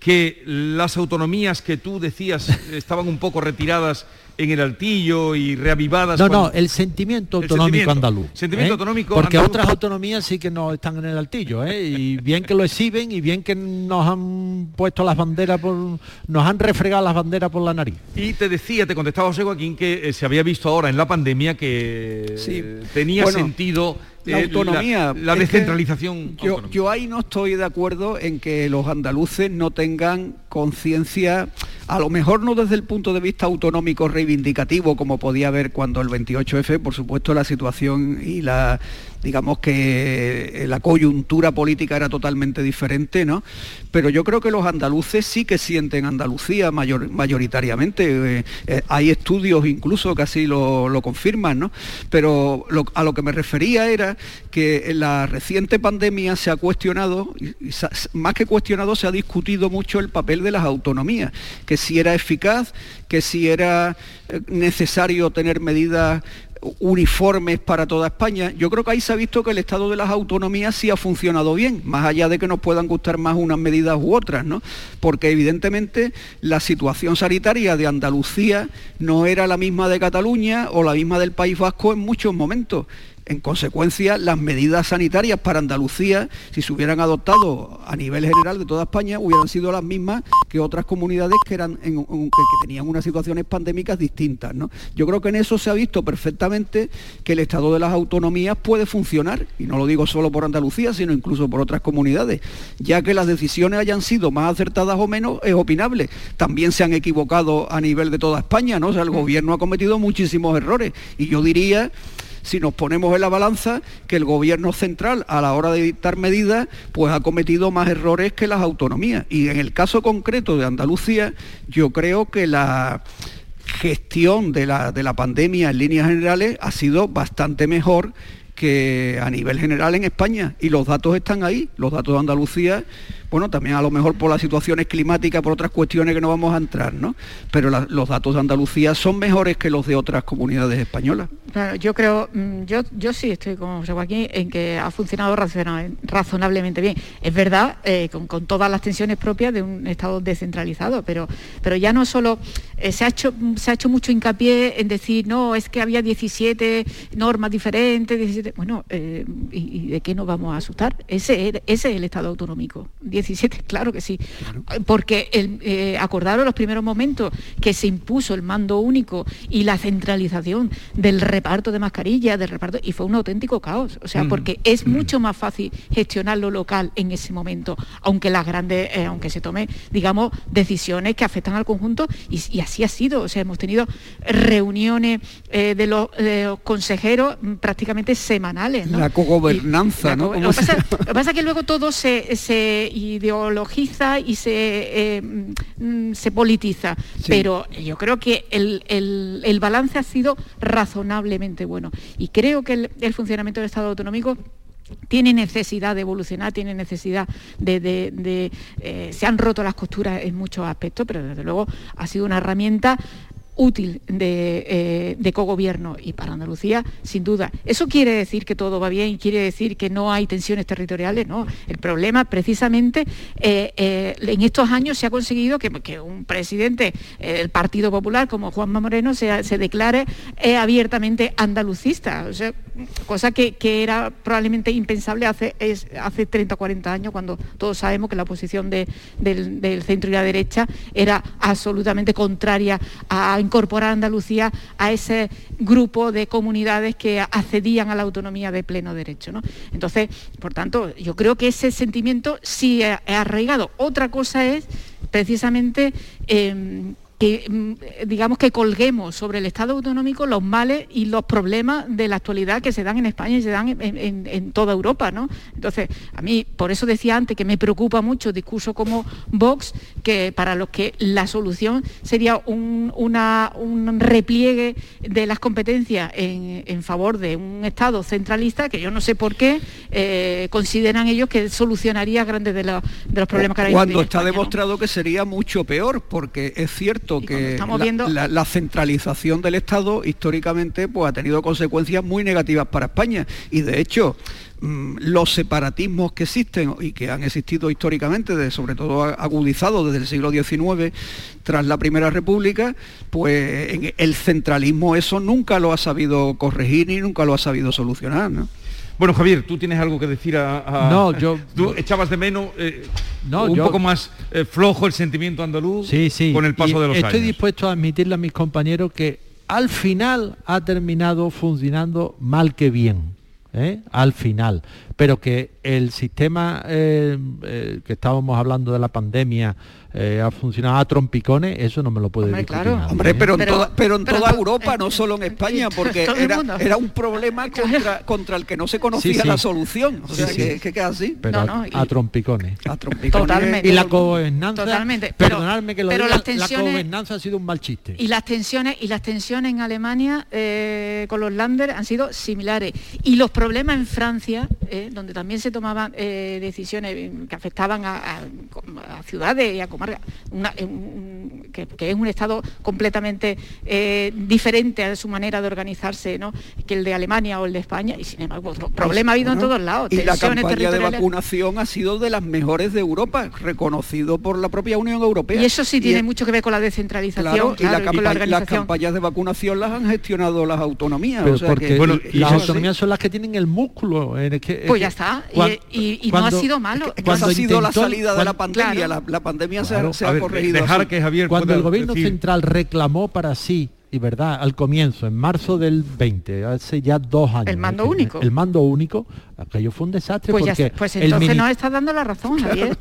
Speaker 2: que las autonomías que tú decías estaban un poco retiradas en el altillo y reavivadas.
Speaker 4: No, no, el sentimiento autonómico andaluz.
Speaker 2: Sentimiento
Speaker 4: ¿eh?
Speaker 2: autonómico
Speaker 4: Porque otras autonomías sí que no están en el altillo, ¿eh? y bien que lo exhiben y bien que nos han puesto las banderas por. nos han refregado las banderas por la nariz.
Speaker 2: Y te decía, te contestaba José Joaquín que eh, se había visto ahora en la pandemia que tenía sentido
Speaker 1: la autonomía.
Speaker 2: La, descentralización.
Speaker 1: Yo, yo, ahí no estoy de acuerdo en que los andaluces no tengan conciencia, a lo mejor no desde el punto de vista autonómico reivindicativo, como podía haber cuando el 28F, por supuesto, la situación y la digamos que la coyuntura política era totalmente diferente, ¿no? Pero yo creo que los andaluces sí que sienten Andalucía mayoritariamente. Eh, eh, hay estudios incluso que así lo, confirman, ¿no? Pero a lo que me refería era que en la reciente pandemia se ha cuestionado, más que cuestionado, se ha discutido mucho el papel de las autonomías, que si era eficaz, que si era eh, necesario tener medidas uniformes para toda España. Yo creo que ahí se ha visto que el estado de las autonomías sí ha funcionado bien, más allá de que nos puedan gustar más unas medidas u otras, ¿no? Porque evidentemente la situación sanitaria de Andalucía no era la misma de Cataluña o la misma del País Vasco en muchos momentos. En consecuencia, las medidas sanitarias para Andalucía, si se hubieran adoptado a nivel general de toda España, hubieran sido las mismas que otras comunidades que, eran que, tenían unas situaciones pandémicas distintas. Yo creo que en eso se ha visto perfectamente que el Estado de las autonomías puede funcionar, y no lo digo solo por Andalucía, sino incluso por otras comunidades, ya que las decisiones hayan sido más acertadas o menos, es opinable. También se han equivocado a nivel de toda España, ¿no? O sea, el gobierno ha cometido muchísimos errores. Y yo diría si nos ponemos en la balanza que el gobierno central a la hora de dictar medidas pues ha cometido más errores que las autonomías. Y en el caso concreto de Andalucía, yo creo que la gestión de la, de la pandemia en líneas generales ha sido bastante mejor que a nivel general en España. Y los datos están ahí, los datos de Andalucía bueno, también a lo mejor por las situaciones climáticas, por otras cuestiones que no vamos a entrar, ¿no? Pero los datos de Andalucía son mejores que los de otras comunidades españolas.
Speaker 5: yo creo, mm, yo, yo sí estoy con José Joaquín en que ha funcionado razonablemente bien. Es verdad, eh, con, todas las tensiones propias de un Estado descentralizado, pero, pero ya no solo eh, se, ha hecho, se ha hecho mucho hincapié en decir, no, es que había 17 normas diferentes, 17... Bueno, eh, ¿y, de qué nos vamos a asustar? Ese, es el Estado autonómico. 17, claro que sí, porque eh, acordaron los primeros momentos que se impuso el mando único y la centralización del reparto de mascarillas, del reparto, y fue un auténtico caos, o sea, porque es mucho más fácil gestionar lo local en ese momento, aunque las grandes, eh, aunque se tome, digamos, decisiones que afectan al conjunto, y, así ha sido, o sea, hemos tenido reuniones eh, de, los, consejeros prácticamente semanales.
Speaker 1: La cogobernanza, ¿no?
Speaker 5: Lo que, pasa, es que luego todo se, se ideologiza y se, eh, mm, se politiza. Pero yo creo que el, balance ha sido razonablemente bueno. Y creo que el, funcionamiento del Estado autonómico tiene necesidad de evolucionar, tiene necesidad de... Eh, se han roto las costuras en muchos aspectos, pero desde luego ha sido una herramienta útil de, eh, de, cogobierno y para Andalucía, sin duda. ¿Eso quiere decir que todo va bien? ¿Quiere decir que no hay tensiones territoriales? No. El problema, precisamente, eh, eh, en estos años se ha conseguido que, un presidente del Partido Popular como Juanma Moreno se, declare abiertamente andalucista. cosa que, era probablemente impensable hace, hace 30 o 40 años, cuando todos sabemos que la posición del, del centro y la derecha era absolutamente contraria a incorporar a Andalucía a ese grupo de comunidades que accedían a la autonomía de pleno derecho. Entonces, por tanto, yo creo que ese sentimiento sí ha arraigado. Otra cosa es precisamente em, que mm, digamos que colguemos sobre el Estado autonómico los males y los problemas de la actualidad que se dan en España y se dan en, toda Europa, ¿no? Entonces, a mí, por eso decía antes que me preocupa mucho discurso como Vox, que para los que la solución sería un, repliegue de las competencias en, favor de un Estado centralista, que yo no sé por qué eh, consideran ellos que solucionaría grandes de, los, problemas que
Speaker 1: hay Cuando está demostrado que sería mucho peor, porque es cierto que la, centralización del Estado históricamente pues, ha tenido consecuencias muy negativas para España y de hecho mm, los separatismos que existen y que han existido históricamente, sobre todo agudizados desde el siglo XIX, tras la Primera República, pues el centralismo eso nunca lo ha sabido corregir ni nunca lo ha sabido solucionar.
Speaker 2: Bueno, Javier, tú tienes algo que decir a...
Speaker 4: No, yo...
Speaker 2: Tú echabas de menos eh, no, un poco más eh, flojo el sentimiento andaluz
Speaker 4: sí, sí.
Speaker 2: con el paso de los
Speaker 4: años.
Speaker 2: Estoy
Speaker 4: dispuesto a admitirle a mis compañeros que al final ha terminado funcionando mal que bien. ¿Eh? al final. Pero que el sistema eh, eh, que estábamos hablando de la pandemia eh, ha funcionado a trompicones, eso no me lo puede
Speaker 1: Hombre,
Speaker 4: discutir
Speaker 1: claro.
Speaker 4: nadie,
Speaker 1: Hombre, pero, en
Speaker 5: Pero-
Speaker 1: toda, pero en
Speaker 5: pero
Speaker 1: toda
Speaker 5: to-
Speaker 1: Europa, no solo en España, porque era, un problema contra, contra el que no se conocía
Speaker 4: Sí, sí.
Speaker 1: la solución. O sea,
Speaker 4: sí.
Speaker 1: que, que queda así.
Speaker 4: Pero
Speaker 5: No, no,
Speaker 4: a,
Speaker 5: y-
Speaker 4: a trompicones.
Speaker 1: A trompicones.
Speaker 5: Totalmente.
Speaker 4: Y la gobernanza,
Speaker 5: Totalmente. Pero-
Speaker 4: perdonadme que lo
Speaker 5: pero
Speaker 4: diga,
Speaker 5: las tensiones-
Speaker 4: la gobernanza ha sido un mal chiste.
Speaker 5: Y las tensiones y las tensiones en Alemania eh, con los Länder han sido similares. Y los problemas en Francia, eh, donde también se tomaban eh, decisiones que afectaban a, a- a ciudades y a comarcas, que, que es un estado completamente eh, diferente a su manera de organizarse ¿no? que el de Alemania o el de España. Y sin embargo, otro problema ha habido en todos lados.
Speaker 1: Y la campaña de vacunación ha sido de las mejores de Europa, reconocido por la propia Unión Europea.
Speaker 5: Y eso sí tiene
Speaker 1: es-
Speaker 5: mucho que ver con la descentralización
Speaker 1: Claro, y la
Speaker 5: claro, y con la
Speaker 1: campa- las campañas de vacunación las han gestionado las autonomías.
Speaker 4: Pero
Speaker 1: o sea
Speaker 4: porque
Speaker 1: que-
Speaker 2: bueno,
Speaker 1: y- y
Speaker 4: las
Speaker 1: sí.
Speaker 4: autonomías son las que tienen el músculo. en el que-
Speaker 5: Pues ya está. Y- no ha sido malo.
Speaker 1: Es que
Speaker 4: cuando
Speaker 1: ha sido la salida de la pandemia.
Speaker 5: Claro.
Speaker 1: La, la pandemia se
Speaker 4: Claro.
Speaker 1: se,
Speaker 2: A
Speaker 1: ha,
Speaker 2: ver,
Speaker 1: corregido.
Speaker 2: dejar que Javier
Speaker 4: Cuando el gobierno
Speaker 2: decir-
Speaker 4: central reclamó para sí, y verdad, al comienzo, en marzo del 20, hace ya dos años.
Speaker 5: El mando único.
Speaker 4: El mando único, aquello fue un desastre
Speaker 5: Pues, ya
Speaker 4: porque
Speaker 5: está. Pues entonces nos está dando la razón, Javier.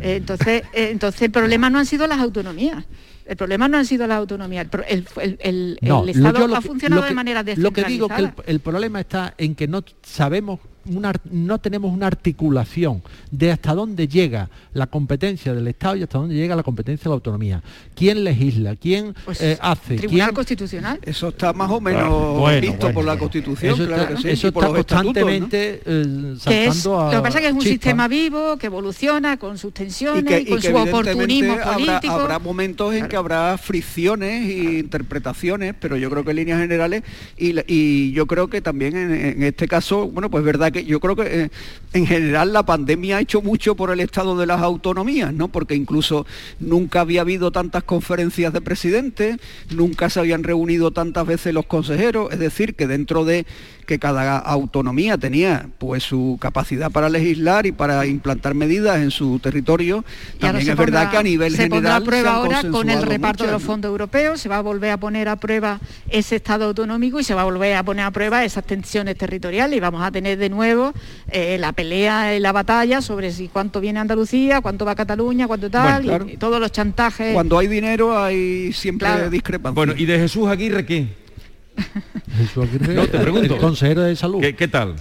Speaker 5: Eh, entonces, eh, entonces el problema no han sido las autonomías. El problema no han sido las autonomías. El, el- el-
Speaker 4: No,
Speaker 5: Estado
Speaker 4: yo
Speaker 5: ha
Speaker 4: que-
Speaker 5: funcionado
Speaker 4: lo
Speaker 5: de
Speaker 4: que-
Speaker 5: manera
Speaker 4: Lo que
Speaker 5: descentralizada.
Speaker 4: digo que el problema está en que no sabemos una no tenemos una articulación de hasta dónde llega la competencia del Estado y hasta dónde llega la competencia de la autonomía. ¿Quién legisla? ¿Quién
Speaker 5: Pues,
Speaker 4: eh, hace?
Speaker 5: Tribunal
Speaker 4: ¿Quién
Speaker 5: Constitucional.
Speaker 1: Eso está más o menos
Speaker 4: Ah, bueno,
Speaker 1: visto
Speaker 4: bueno,
Speaker 1: por la. Constitución,
Speaker 4: Eso
Speaker 1: claro
Speaker 4: está,
Speaker 1: que sí,
Speaker 4: eso
Speaker 1: y por
Speaker 4: está
Speaker 1: los estatutos, ¿no?
Speaker 4: constantemente eh,
Speaker 5: Que es,
Speaker 4: saltando a
Speaker 5: lo que pasa es que es un sistema vivo que evoluciona con sus tensiones
Speaker 1: y que,
Speaker 5: y con
Speaker 1: y que
Speaker 5: su oportunismo
Speaker 1: habrá,
Speaker 5: político.
Speaker 1: habrá momentos en que habrá fricciones e interpretaciones, pero yo creo que en líneas generales, y, yo creo que también en, en este caso, bueno, pues verdad yo creo que eh, en general la pandemia ha hecho mucho por el estado de las autonomías, ¿no? Porque incluso nunca había habido tantas conferencias de presidentes, nunca se habían reunido tantas veces los consejeros, es decir, que dentro de que cada autonomía tenía pues su capacidad para legislar y para implantar medidas en su territorio, también es verdad que a nivel
Speaker 5: se pondrá
Speaker 1: general
Speaker 5: a prueba ahora con el reparto de los fondos europeos, se va a volver a poner a prueba ese Estado autonómico y se va a volver a poner a prueba esas tensiones territoriales y vamos a tener de nuevo eh, la pelea y la batalla sobre si cuánto viene Andalucía, cuánto va Cataluña, cuánto tal,
Speaker 1: Bueno, claro.
Speaker 5: y, y todos los chantajes.
Speaker 1: Cuando hay dinero hay siempre
Speaker 5: Claro.
Speaker 1: discrepancias.
Speaker 2: Bueno, ¿y de Jesús Aguirre qué?
Speaker 4: Jesús Aguirre,
Speaker 2: No, te pregunto.
Speaker 4: El consejero de salud.
Speaker 2: ¿Qué, qué tal?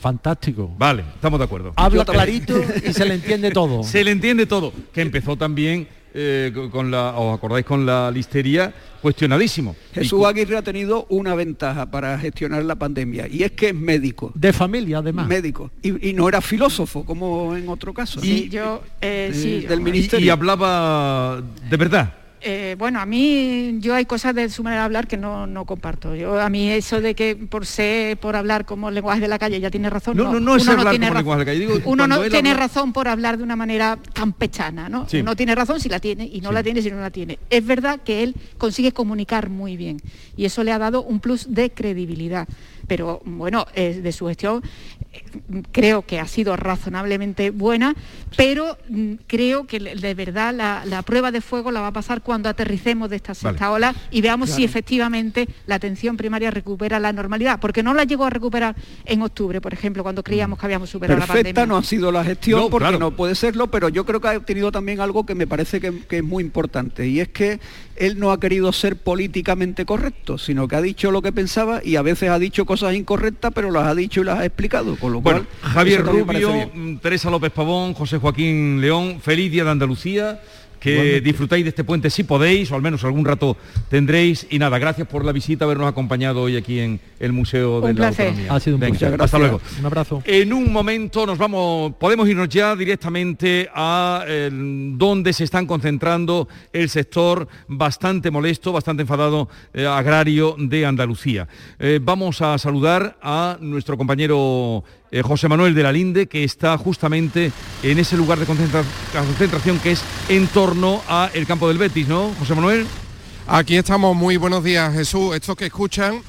Speaker 4: Fantástico.
Speaker 2: Vale, estamos de acuerdo.
Speaker 4: Habla clarito y se le entiende todo.
Speaker 2: Se le entiende todo. Que empezó también eh, con- la, ¿os acordáis con la listeria? Cuestionadísimo.
Speaker 1: Jesús
Speaker 2: Y-
Speaker 1: Aguirre ha tenido una ventaja para gestionar la pandemia y es que es médico.
Speaker 4: De familia, además.
Speaker 1: Médico. Y, y no era filósofo, como en otro caso.
Speaker 5: Sí, yo, eh, sí,
Speaker 1: del
Speaker 2: y-
Speaker 1: ministerio.
Speaker 2: y hablaba de verdad.
Speaker 5: Eh, bueno, a mí yo hay cosas de su manera de hablar que no, no comparto. Yo a mí eso de que por ser, por hablar como lenguaje de la calle ya tiene razón.
Speaker 2: No, no, no es
Speaker 5: Uno
Speaker 2: hablar
Speaker 5: tiene
Speaker 2: como lenguaje de la calle. Digo,
Speaker 5: Uno no tiene
Speaker 2: habla-
Speaker 5: razón por hablar de una manera campechana, ¿no?
Speaker 2: Sí.
Speaker 5: Uno tiene razón si la tiene y no la tiene si no la tiene. Es verdad que él consigue comunicar muy bien y eso le ha dado un plus de credibilidad. Pero bueno, eh, de su gestión creo que ha sido razonablemente buena, pero mm, creo que de verdad la, la prueba de fuego la va a pasar cuando aterricemos de esta sexta
Speaker 2: Vale.
Speaker 5: ola y veamos si efectivamente la atención primaria recupera la normalidad, porque no la llegó a recuperar en octubre, por ejemplo, cuando creíamos que habíamos superado la
Speaker 1: Perfecta
Speaker 5: pandemia.
Speaker 1: no ha sido la gestión
Speaker 2: No,
Speaker 1: porque
Speaker 2: claro.
Speaker 1: no puede serlo, pero yo creo que ha tenido también algo que me parece que, que es muy importante y es que él no ha querido ser políticamente correcto, sino que ha dicho lo que pensaba y a veces ha dicho cosas incorrectas, pero las ha dicho y las ha explicado, con lo
Speaker 2: Bueno, Javier Rubio, mm, Teresa López Pavón, José Joaquín León, feliz día de Andalucía. Que
Speaker 4: Igualmente.
Speaker 2: disfrutéis de este puente si podéis, o al menos algún rato tendréis. Y nada, gracias por la visita, habernos acompañado hoy aquí en el Museo de
Speaker 5: Un
Speaker 2: la
Speaker 5: placer.
Speaker 2: Autonomía.
Speaker 4: Ha sido un
Speaker 2: Venga,
Speaker 4: placer.
Speaker 2: Hasta luego.
Speaker 4: Un abrazo.
Speaker 2: En un momento nos vamos, podemos irnos ya directamente a el- donde se están concentrando el sector bastante molesto, bastante enfadado eh, agrario de Andalucía. Eh, vamos a saludar a nuestro compañero eh, José Manuel de la Linde, que está justamente en ese lugar de concentra- concentración que es en torno a el campo del Betis, ¿no, José Manuel?
Speaker 10: Aquí estamos, muy buenos días Jesús. Estos que escuchan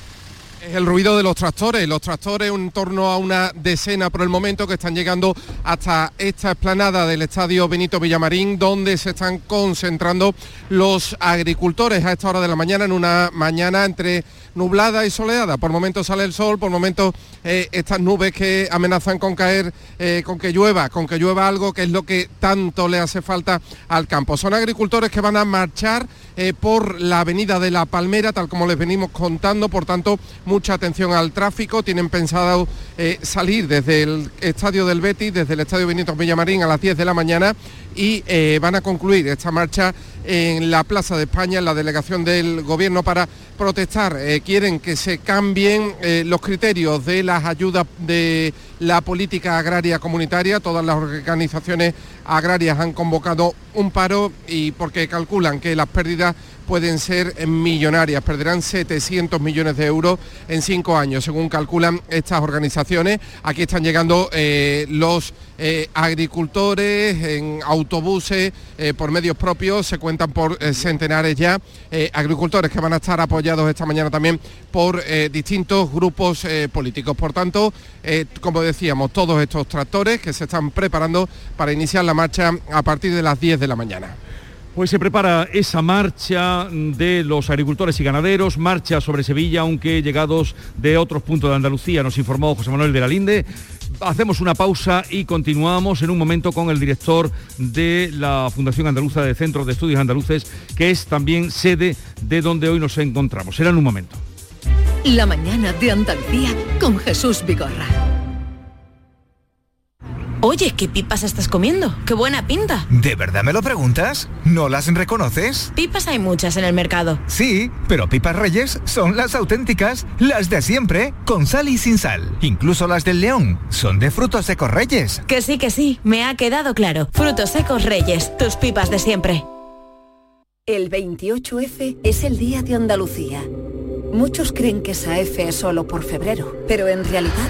Speaker 10: el ruido de los tractores, los tractores en torno a una decena por el momento que están llegando hasta esta explanada del Estadio Benito Villamarín, donde se están concentrando los agricultores a esta hora de la mañana, en una mañana entre nublada y soleada. Por momentos sale el sol, por momentos eh, estas nubes que amenazan con caer, eh, con que llueva, con que llueva algo que es lo que tanto le hace falta al campo. Son agricultores que van a marchar eh, por la avenida de La Palmera, tal como les venimos contando, por tanto, mucha atención al tráfico. Tienen pensado salir desde el estadio del Betis, desde el estadio Benito Villamarín a las 10 de la mañana y van a concluir esta marcha en la Plaza de España, en la delegación del Gobierno para protestar. Eh, quieren que se cambien eh, los criterios de las ayudas de la política agraria comunitaria. Todas las organizaciones agrarias han convocado un paro y porque calculan que las pérdidas pueden ser millonarias, perderán 700 millones de euros en cinco años, según calculan estas organizaciones. Aquí están llegando eh, los eh, agricultores en autobuses eh, por medios propios, se cuentan por centenares ya, agricultores que van a estar apoyados esta mañana también por distintos grupos políticos. Por tanto, como decíamos, todos estos tractores que se están preparando para iniciar la marcha a partir de las 10 de la mañana.
Speaker 2: Pues se prepara esa marcha de los agricultores y ganaderos, marcha sobre Sevilla, aunque llegados de otros puntos de Andalucía, nos informó José Manuel de la Linde. Hacemos una pausa y continuamos en un momento con el director de la Fundación Andaluza de Centros de Estudios Andaluces, que es también sede de donde hoy nos encontramos. Será en un momento.
Speaker 6: La mañana de Andalucía con Jesús Vigorra.
Speaker 11: Oye, ¿qué pipas estás comiendo? ¡Qué buena pinta!
Speaker 12: ¿De verdad me lo preguntas? ¿No las reconoces?
Speaker 11: Pipas hay muchas en el mercado.
Speaker 12: Sí, pero pipas reyes son las auténticas, las de siempre, con sal y sin sal. Incluso las del león son de frutos secos reyes.
Speaker 11: Que sí, que sí, me ha quedado claro. Frutos secos reyes, tus pipas de siempre.
Speaker 13: El 28F es el Día de Andalucía. Muchos creen que esa F es solo por febrero, pero en realidad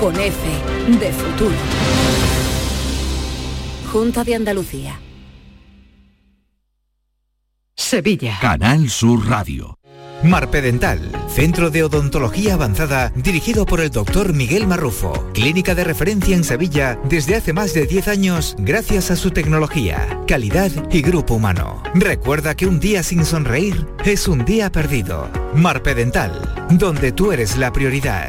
Speaker 13: con F de futuro. Junta de Andalucía.
Speaker 6: Sevilla.
Speaker 14: Canal Sur Radio.
Speaker 12: Marpedental, centro de odontología avanzada dirigido por el doctor Miguel Marrufo, clínica de referencia en Sevilla desde hace más de 10 años gracias a su tecnología, calidad y grupo humano. Recuerda que un día sin sonreír es un día perdido. Marpedental, donde tú eres la prioridad.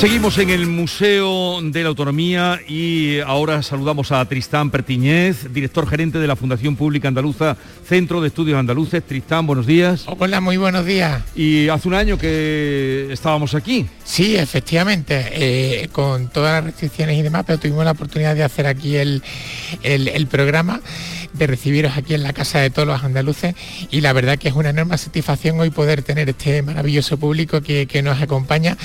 Speaker 2: Seguimos en el Museo de la Autonomía y ahora saludamos a Tristán Pertiñez, director gerente de la Fundación Pública Andaluza, Centro de Estudios Andaluces. Tristán, buenos días.
Speaker 15: Hola, muy buenos días.
Speaker 2: Y hace un año que estábamos aquí.
Speaker 15: Sí, efectivamente, eh, con todas las restricciones y demás, pero tuvimos la oportunidad de hacer aquí el, el programa de recibiros aquí en la casa de todos los andaluces y la verdad que es una enorme satisfacción hoy poder tener este maravilloso público que, nos acompaña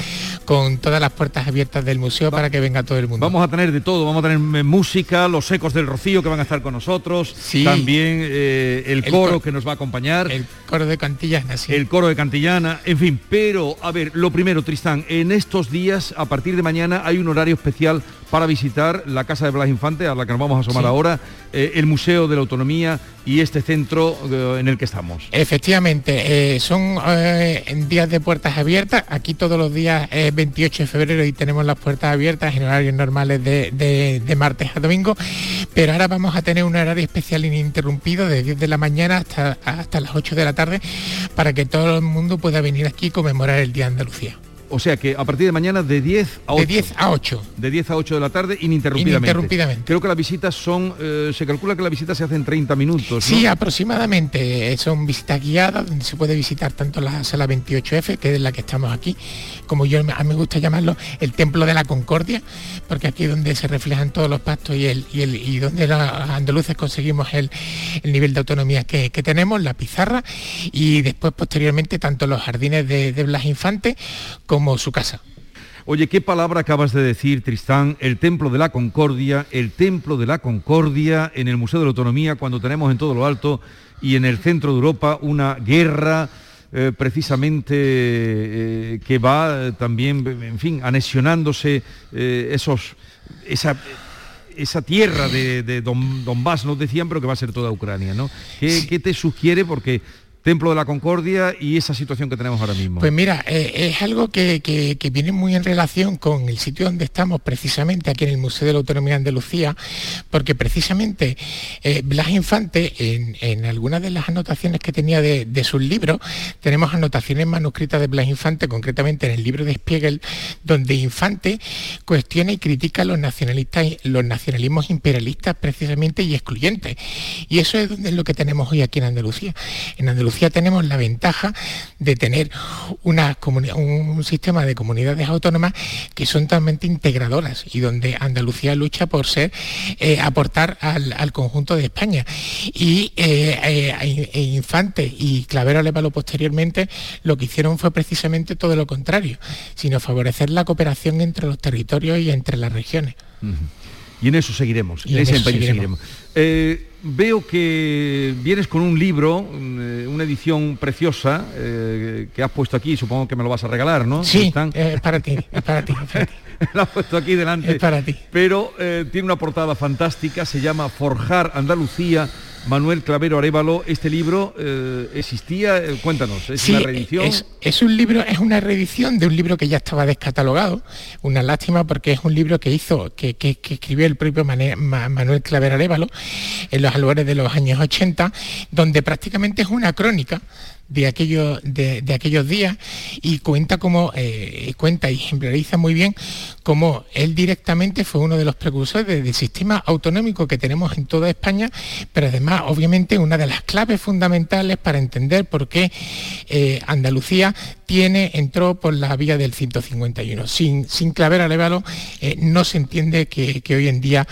Speaker 15: con todas las puertas abiertas del museo para que venga todo el mundo.
Speaker 2: Vamos a tener de todo, vamos a tener música, los ecos del Rocío que van a estar con nosotros, también eh, el, coro que nos va a acompañar.
Speaker 15: El coro de Cantillana, sí.
Speaker 2: El coro de Cantillana, en fin, pero a ver, lo primero, Tristán, en estos días, a partir de mañana, hay un horario especial para visitar la Casa de Blas Infante, a la que nos vamos a asomar ahora, eh, el Museo de la Autonomía y este centro eh, en el que estamos.
Speaker 15: Efectivamente, eh, son días de puertas abiertas, aquí todos los días es 28 de febrero y tenemos las puertas abiertas en horarios normales de, martes a domingo, pero ahora vamos a tener un horario especial ininterrumpido de 10 de la mañana hasta, hasta las 8 de la tarde para que todo el mundo pueda venir aquí y conmemorar el Día de Andalucía.
Speaker 2: O sea que a partir de mañana de 10 a 8.
Speaker 15: De 10 a 8.
Speaker 2: De 10 a 8 de la tarde ininterrumpidamente.
Speaker 15: Ininterrumpidamente.
Speaker 2: Creo que las visitas son, eh, se calcula que las visitas se hacen 30 minutos.
Speaker 15: Sí, aproximadamente. Son visitas guiadas donde se puede visitar tanto la sala 28F, que es la que estamos aquí, como yo a mí me gusta llamarlo, el Templo de la Concordia, porque aquí es donde se reflejan todos los pactos y, el, y, el, donde los andaluces conseguimos el, nivel de autonomía que, tenemos, la pizarra, y después posteriormente tanto los jardines de, de Blas Infante como su casa.
Speaker 2: Oye, ¿qué palabra acabas de decir, Tristán? El Templo de la Concordia, el Templo de la Concordia en el Museo de la Autonomía, cuando tenemos en todo lo alto y en el centro de Europa una guerra eh, precisamente eh, que va también, en fin, anexionándose eh, esos, esa, esa tierra de, Don, Donbass, nos decían, pero que va a ser toda Ucrania, ¿no? ¿Qué, ¿Qué, te sugiere? Porque Templo de la Concordia y esa situación que tenemos ahora mismo?
Speaker 15: Pues mira, eh, es algo que, viene muy en relación con el sitio donde estamos precisamente aquí en el Museo de la Autonomía de Andalucía, porque precisamente eh, Blas Infante, en, algunas de las anotaciones que tenía de, sus libros, tenemos anotaciones manuscritas de Blas Infante, concretamente en el libro de Spiegel, donde Infante cuestiona y critica los nacionalistas, los nacionalismos imperialistas precisamente y excluyentes. Y eso es donde es lo que tenemos hoy aquí en Andalucía. En Andalucía tenemos la ventaja de tener una un sistema de comunidades autónomas que son totalmente integradoras y donde Andalucía lucha por ser, eh, aportar al, conjunto de España. Y eh, eh, e Infante y Clavero Levalo posteriormente lo que hicieron fue precisamente todo lo contrario, sino favorecer la cooperación entre los territorios y entre las regiones.
Speaker 2: Y en eso seguiremos, en, ese seguiremos. Eh, veo que vienes con un libro, eh, una edición preciosa eh, que has puesto aquí, supongo que me lo vas a regalar, ¿no?
Speaker 15: Sí, es para ti, es para ti.
Speaker 2: lo has puesto aquí delante.
Speaker 15: Es para ti.
Speaker 2: Pero tiene una portada fantástica, se llama Forjar Andalucía, Manuel Clavero Arevalo, este libro eh, existía, eh, cuéntanos, ¿es una reedición?
Speaker 15: Es, un libro, es una reedición de un libro que ya estaba descatalogado, una lástima porque es un libro que hizo, que, escribió el propio Manuel Clavero Arevalo en los albores de los años 80, donde prácticamente es una crónica de, de, aquellos días y cuenta como eh, cuenta y ejemplariza muy bien cómo él directamente fue uno de los precursores del sistema autonómico que tenemos en toda España, pero además obviamente una de las claves fundamentales para entender por qué eh, Andalucía tiene, entró por la vía del 151. Sin, sin claver a eh, no se entiende que, hoy en día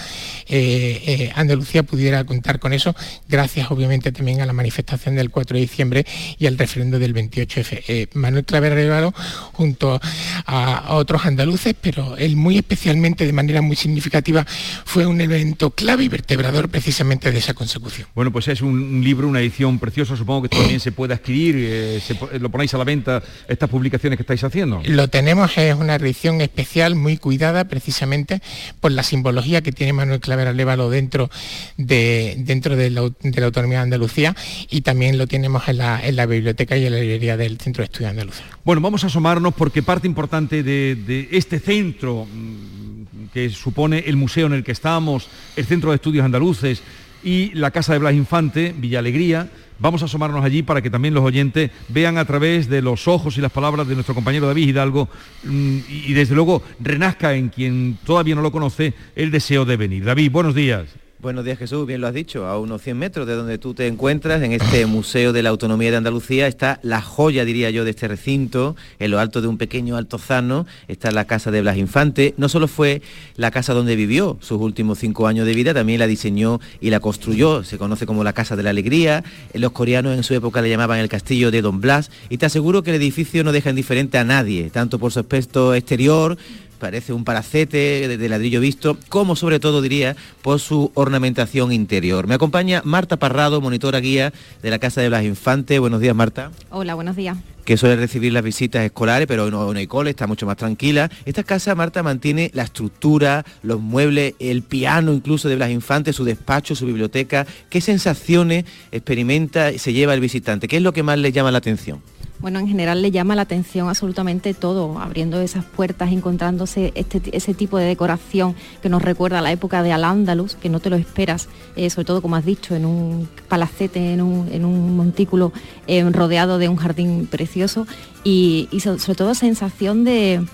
Speaker 15: Andalucía pudiera contar con eso, gracias obviamente también a la manifestación del 4 de diciembre y al referendo del 28F. Eh, Manuel Claver Arevalo junto a, otros andaluces, pero él muy especialmente, de manera muy significativa, fue un evento clave y vertebrador precisamente de esa consecución.
Speaker 2: Bueno, pues es un, libro, una edición preciosa, supongo que también se puede adquirir, eh, lo ponéis a la venta, estas publicaciones que estáis haciendo.
Speaker 15: Lo tenemos, es una edición especial, muy cuidada precisamente por la simbología que tiene Manuel Claver Arevalo dentro de, dentro de la, autonomía de Andalucía y también lo tenemos en la, en la biblioteca y la librería del Centro de Estudios Andaluces.
Speaker 2: Bueno, vamos a asomarnos porque parte importante de, este centro mm, que supone el museo en el que estamos, el Centro de Estudios Andaluces y la Casa de Blas Infante, Villa Alegría, vamos a asomarnos allí para que también los oyentes vean a través de los ojos y las palabras de nuestro compañero David Hidalgo mm, y desde luego renazca en quien todavía no lo conoce el deseo de venir. David, buenos días.
Speaker 16: Buenos días Jesús, bien lo has dicho, a unos 100 metros de donde tú te encuentras, en este Museo de la Autonomía de Andalucía, está la joya, diría yo, de este recinto, en lo alto de un pequeño altozano, está la casa de Blas Infante. No solo fue la casa donde vivió sus últimos cinco años de vida, también la diseñó y la construyó, se conoce como la Casa de la Alegría, los coreanos en su época le llamaban el castillo de Don Blas, y te aseguro que el edificio no deja indiferente a nadie, tanto por su aspecto exterior, parece un palacete de, ladrillo visto, como sobre todo diría por su ornamentación interior. Me acompaña Marta Parrado, monitora guía de la Casa de Blas Infante. Buenos días, Marta.
Speaker 17: Hola, buenos días
Speaker 16: que suele recibir las visitas escolares, pero no, no hay cole, está mucho más tranquila. Esta casa, Marta, mantiene la estructura, los muebles, el piano incluso de Blas Infante, su despacho, su biblioteca. ¿Qué sensaciones experimenta y se lleva el visitante? ¿Qué es lo que más le llama la atención?
Speaker 17: Bueno, en general le llama la atención absolutamente todo, abriendo esas puertas, encontrándose este, ese tipo de decoración que nos recuerda a la época de Al-Ándalus, que no te lo esperas, eh, sobre todo como has dicho, en un palacete, en un, montículo eh, rodeado de un jardín precioso y, sobre todo sensación de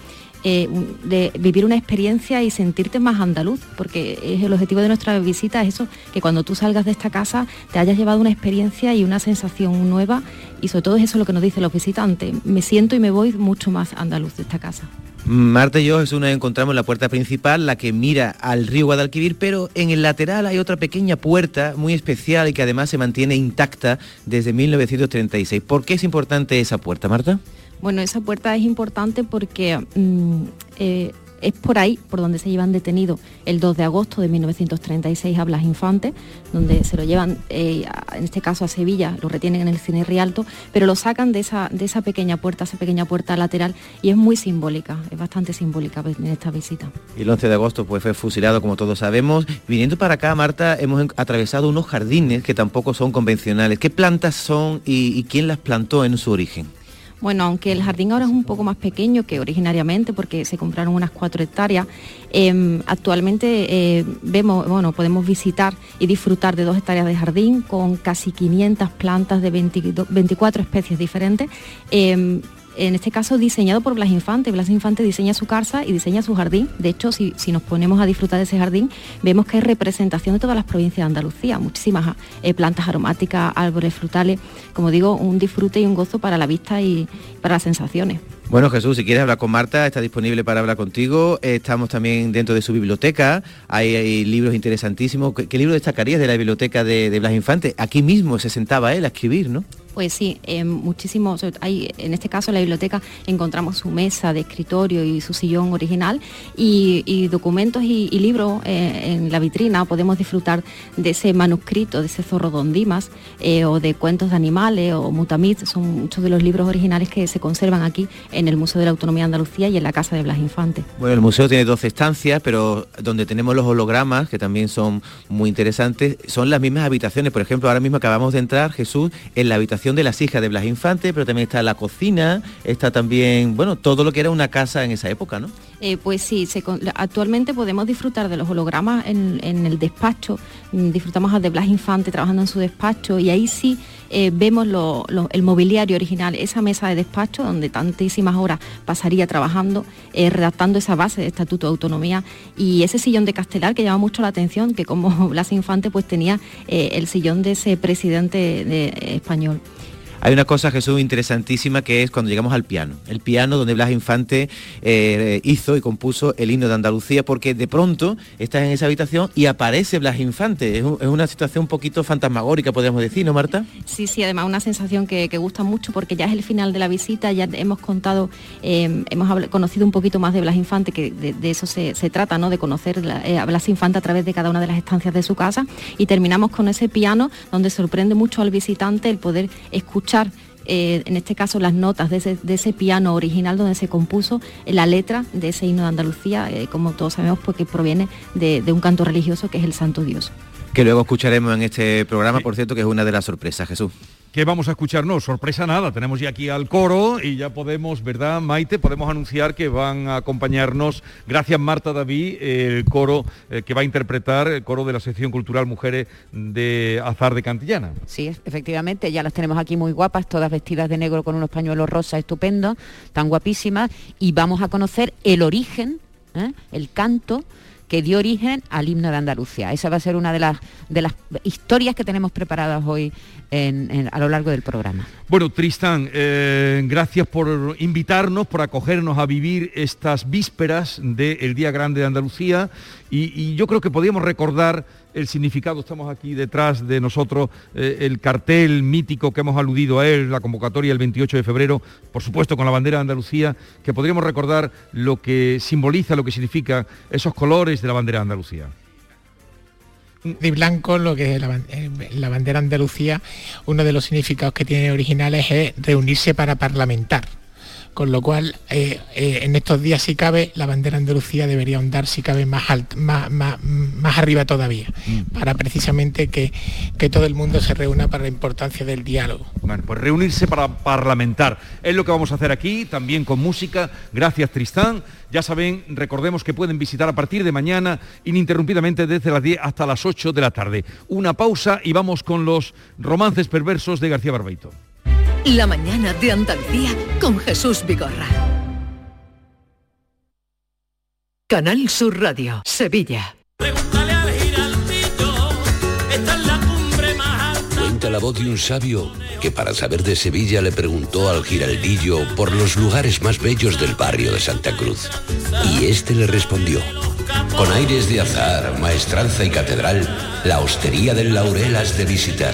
Speaker 17: eh, de vivir una experiencia y sentirte más andaluz, porque es el objetivo de nuestra visita es eso, que cuando tú salgas de esta casa te hayas llevado una experiencia y una sensación nueva y sobre todo es eso lo que nos dicen los visitantes. Me siento y me voy mucho más andaluz de esta casa.
Speaker 16: Marta y yo, Jesús, nos encontramos en la puerta principal, la que mira al río Guadalquivir, pero en el lateral hay otra pequeña puerta muy especial y que además se mantiene intacta desde 1936. ¿Por qué es importante esa puerta, Marta?
Speaker 17: Bueno, esa puerta es importante porque mm, eh, es por ahí por donde se llevan detenido el 2 de agosto de 1936 a Blas Infante, donde se lo llevan, eh, en este caso a Sevilla, lo retienen en el Cine Rialto, pero lo sacan de esa, de esa pequeña puerta, esa pequeña puerta lateral, y es muy simbólica, es bastante simbólica en esta visita.
Speaker 16: Y el 11 de agosto pues, fue fusilado, como todos sabemos. Viniendo para acá, Marta, hemos atravesado unos jardines que tampoco son convencionales. ¿Qué plantas son y quién las plantó en su origen?
Speaker 17: Bueno, aunque el jardín ahora es un poco más pequeño que originariamente, porque se compraron unas cuatro hectáreas, em, actualmente eh, vemos, bueno, podemos visitar y disfrutar de dos hectáreas de jardín con casi 500 plantas de 24 especies diferentes. Em, en este caso diseñado por Blas Infante. Blas Infante diseña su casa y diseña su jardín. De hecho, si, nos ponemos a disfrutar de ese jardín, vemos que hay representación de todas las provincias de Andalucía, muchísimas eh, plantas aromáticas, árboles frutales, como digo, un disfrute y un gozo para la vista y para las sensaciones.
Speaker 16: Bueno Jesús, si quieres hablar con Marta, está disponible para hablar contigo. Estamos también dentro de su biblioteca, hay, libros interesantísimos. ¿Qué, libro destacarías de la biblioteca de, de Blas Infante? Aquí mismo se sentaba él a escribir, ¿no?
Speaker 17: Pues sí, muchísimos, hay, en este caso en la biblioteca encontramos su mesa de escritorio y su sillón original y, documentos y, libros eh, en la vitrina. Podemos disfrutar de ese manuscrito, de ese zorro Don Dimas eh, o de cuentos de animales o mutamit. Son muchos de los libros originales que se conservan aquí en el Museo de la Autonomía de Andalucía y en la Casa de Blas Infante.
Speaker 16: Bueno, el museo tiene 12 estancias, pero donde tenemos los hologramas, que también son muy interesantes, son las mismas habitaciones. Por ejemplo, ahora mismo acabamos de entrar, Jesús, en la habitación de las hijas de Blas Infante, pero también está la cocina, está también, bueno, todo lo que era una casa en esa época, ¿no?
Speaker 17: Eh, pues sí, actualmente podemos disfrutar de los hologramas en, el despacho, mm, disfrutamos de Blas Infante trabajando en su despacho y ahí sí eh, vemos el mobiliario original, esa mesa de despacho donde tantísimas horas pasaría trabajando, eh, redactando esa base de Estatuto de Autonomía y ese sillón de Castelar que llama mucho la atención, que como Blas Infante pues tenía el sillón de ese presidente de, español.
Speaker 16: Hay una cosa, Jesús, interesantísima que es cuando llegamos al piano. El piano donde Blas Infante eh, hizo y compuso el himno de Andalucía, porque de pronto estás en esa habitación y aparece Blas Infante. Es, una situación un poquito fantasmagórica, podríamos decir, ¿no, Marta?
Speaker 17: Sí, sí, además una sensación que, gusta mucho porque ya es el final de la visita, ya hemos contado, eh, hemos conocido un poquito más de Blas Infante, que de, eso se, trata, ¿no? De conocer eh, a Blas Infante a través de cada una de las estancias de su casa y terminamos con ese piano donde sorprende mucho al visitante el poder escuchar eh, en este caso las notas de ese, piano original donde se compuso la letra de ese himno de Andalucía, eh, como todos sabemos, porque proviene de, de, un canto religioso que es el Santo Dios.
Speaker 16: Que luego escucharemos en este programa, por cierto, que es una de las sorpresas, Jesús.
Speaker 2: ¿Qué vamos a escuchar? No, sorpresa nada. Tenemos ya aquí al coro y ya podemos, ¿verdad, Maite? Podemos anunciar que van a acompañarnos, gracias Marta David, el coro eh, que va a interpretar el coro de la sección cultural Mujeres de Azar de Cantillana.
Speaker 18: Sí, efectivamente, ya las tenemos aquí muy guapas, todas vestidas de negro con unos pañuelos rosas estupendos, tan guapísimas, y vamos a conocer el origen, ¿eh? el canto que dio origen al himno de Andalucía. Esa va a ser una de las, de las historias que tenemos preparadas hoy a lo largo del programa.
Speaker 2: Bueno, Tristán, eh, gracias por invitarnos, por acogernos a vivir estas vísperas del Día Grande de Andalucía y, yo creo que podíamos recordar el significado, estamos aquí detrás de nosotros, eh, el cartel mítico que hemos aludido a él, la convocatoria el 28 de febrero, por supuesto con la bandera de Andalucía, que podríamos recordar lo que simboliza, lo que significa esos colores de la bandera de Andalucía.
Speaker 15: De blanco, lo que es eh, la, bandera Andalucía, uno de los significados que tiene originales es reunirse para parlamentar con lo cual eh, eh, en estos días si cabe la bandera Andalucía debería ondar si cabe más, alto, más, más, arriba todavía, mm. para precisamente que, que, todo el mundo se reúna para la importancia del diálogo.
Speaker 2: Bueno, pues reunirse para parlamentar, es lo que vamos a hacer aquí, también con música, gracias Tristán, ya saben, recordemos que pueden visitar a partir de mañana ininterrumpidamente desde las 10 hasta las 8 de la tarde. Una pausa y vamos con los romances perversos de García Barbeito.
Speaker 6: La mañana de Andalucía con Jesús Vigorra. Canal Sur Radio, Sevilla.
Speaker 19: Cuenta la voz de un sabio que para saber de Sevilla le preguntó al giraldillo por los lugares más bellos del barrio de Santa Cruz. Y este le respondió. Con aires de azar, maestranza y catedral, la hostería del Laurel has de visitar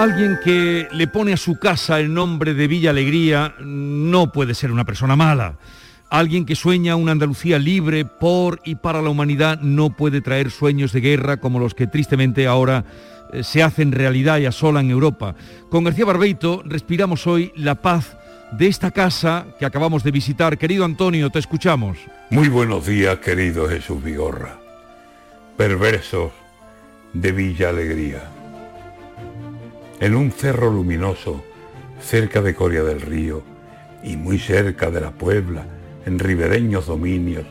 Speaker 2: Alguien que le pone a su casa el nombre de Villa Alegría no puede ser una persona mala. Alguien que sueña una Andalucía libre por y para la humanidad no puede traer sueños de guerra como los que tristemente ahora eh, se hacen realidad y asolan Europa. Con García Barbeito respiramos hoy la paz de esta casa que acabamos de visitar. Querido Antonio, te escuchamos.
Speaker 20: Muy buenos días, querido Jesús Vigorra. Perversos de Villa Alegría en un cerro luminoso, cerca de Coria del Río y muy cerca de la Puebla, en ribereños dominios,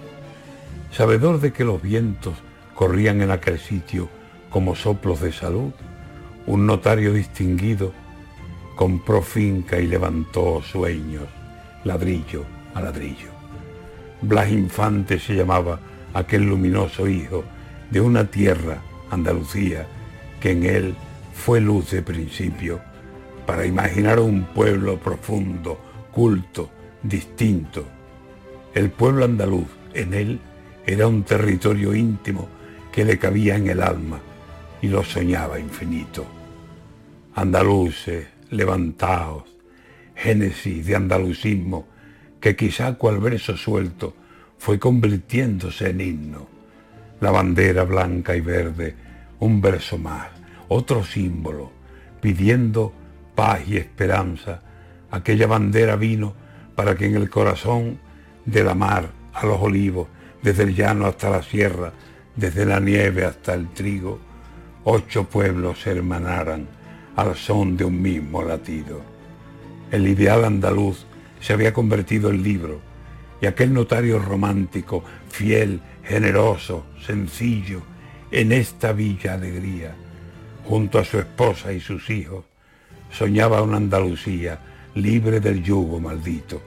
Speaker 20: sabedor de que los vientos corrían en aquel sitio como soplos de salud, un notario distinguido compró finca y levantó sueños, ladrillo a ladrillo. Blas Infante se llamaba aquel luminoso hijo de una tierra, Andalucía, que en él fue luz de principio para imaginar un pueblo profundo, culto, distinto. El pueblo andaluz en él era un territorio íntimo que le cabía en el alma y lo soñaba infinito. Andaluces, levantaos, génesis de andalucismo que quizá cual verso suelto fue convirtiéndose en himno. La bandera blanca y verde, un verso más otro símbolo, pidiendo paz y esperanza. Aquella bandera vino para que en el corazón de la mar a los olivos, desde el llano hasta la sierra, desde la nieve hasta el trigo, ocho pueblos se hermanaran al son de un mismo latido. El ideal andaluz se había convertido en libro y aquel notario romántico, fiel, generoso, sencillo, en esta villa alegría, junto a su esposa y sus hijos, soñaba una Andalucía libre del yugo maldito.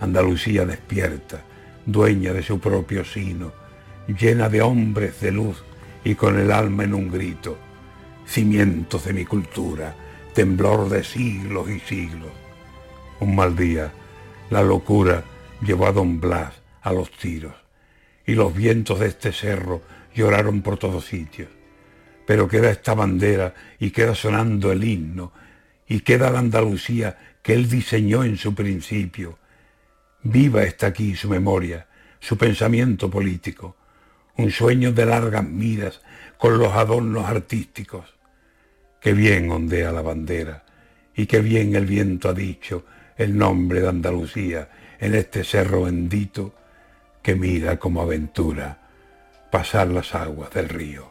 Speaker 20: Andalucía despierta, dueña de su propio sino, llena de hombres de luz y con el alma en un grito, cimientos de mi cultura, temblor de siglos y siglos. Un mal día, la locura llevó a don Blas a los tiros, y los vientos de este cerro lloraron por todos sitios. Pero queda esta bandera y queda sonando el himno, y queda la Andalucía que él diseñó en su principio. Viva está aquí su memoria, su pensamiento político, un sueño de largas miras con los adornos artísticos. Qué bien ondea la bandera y qué bien el viento ha dicho el nombre de Andalucía en este cerro bendito que mira como aventura pasar las aguas del río.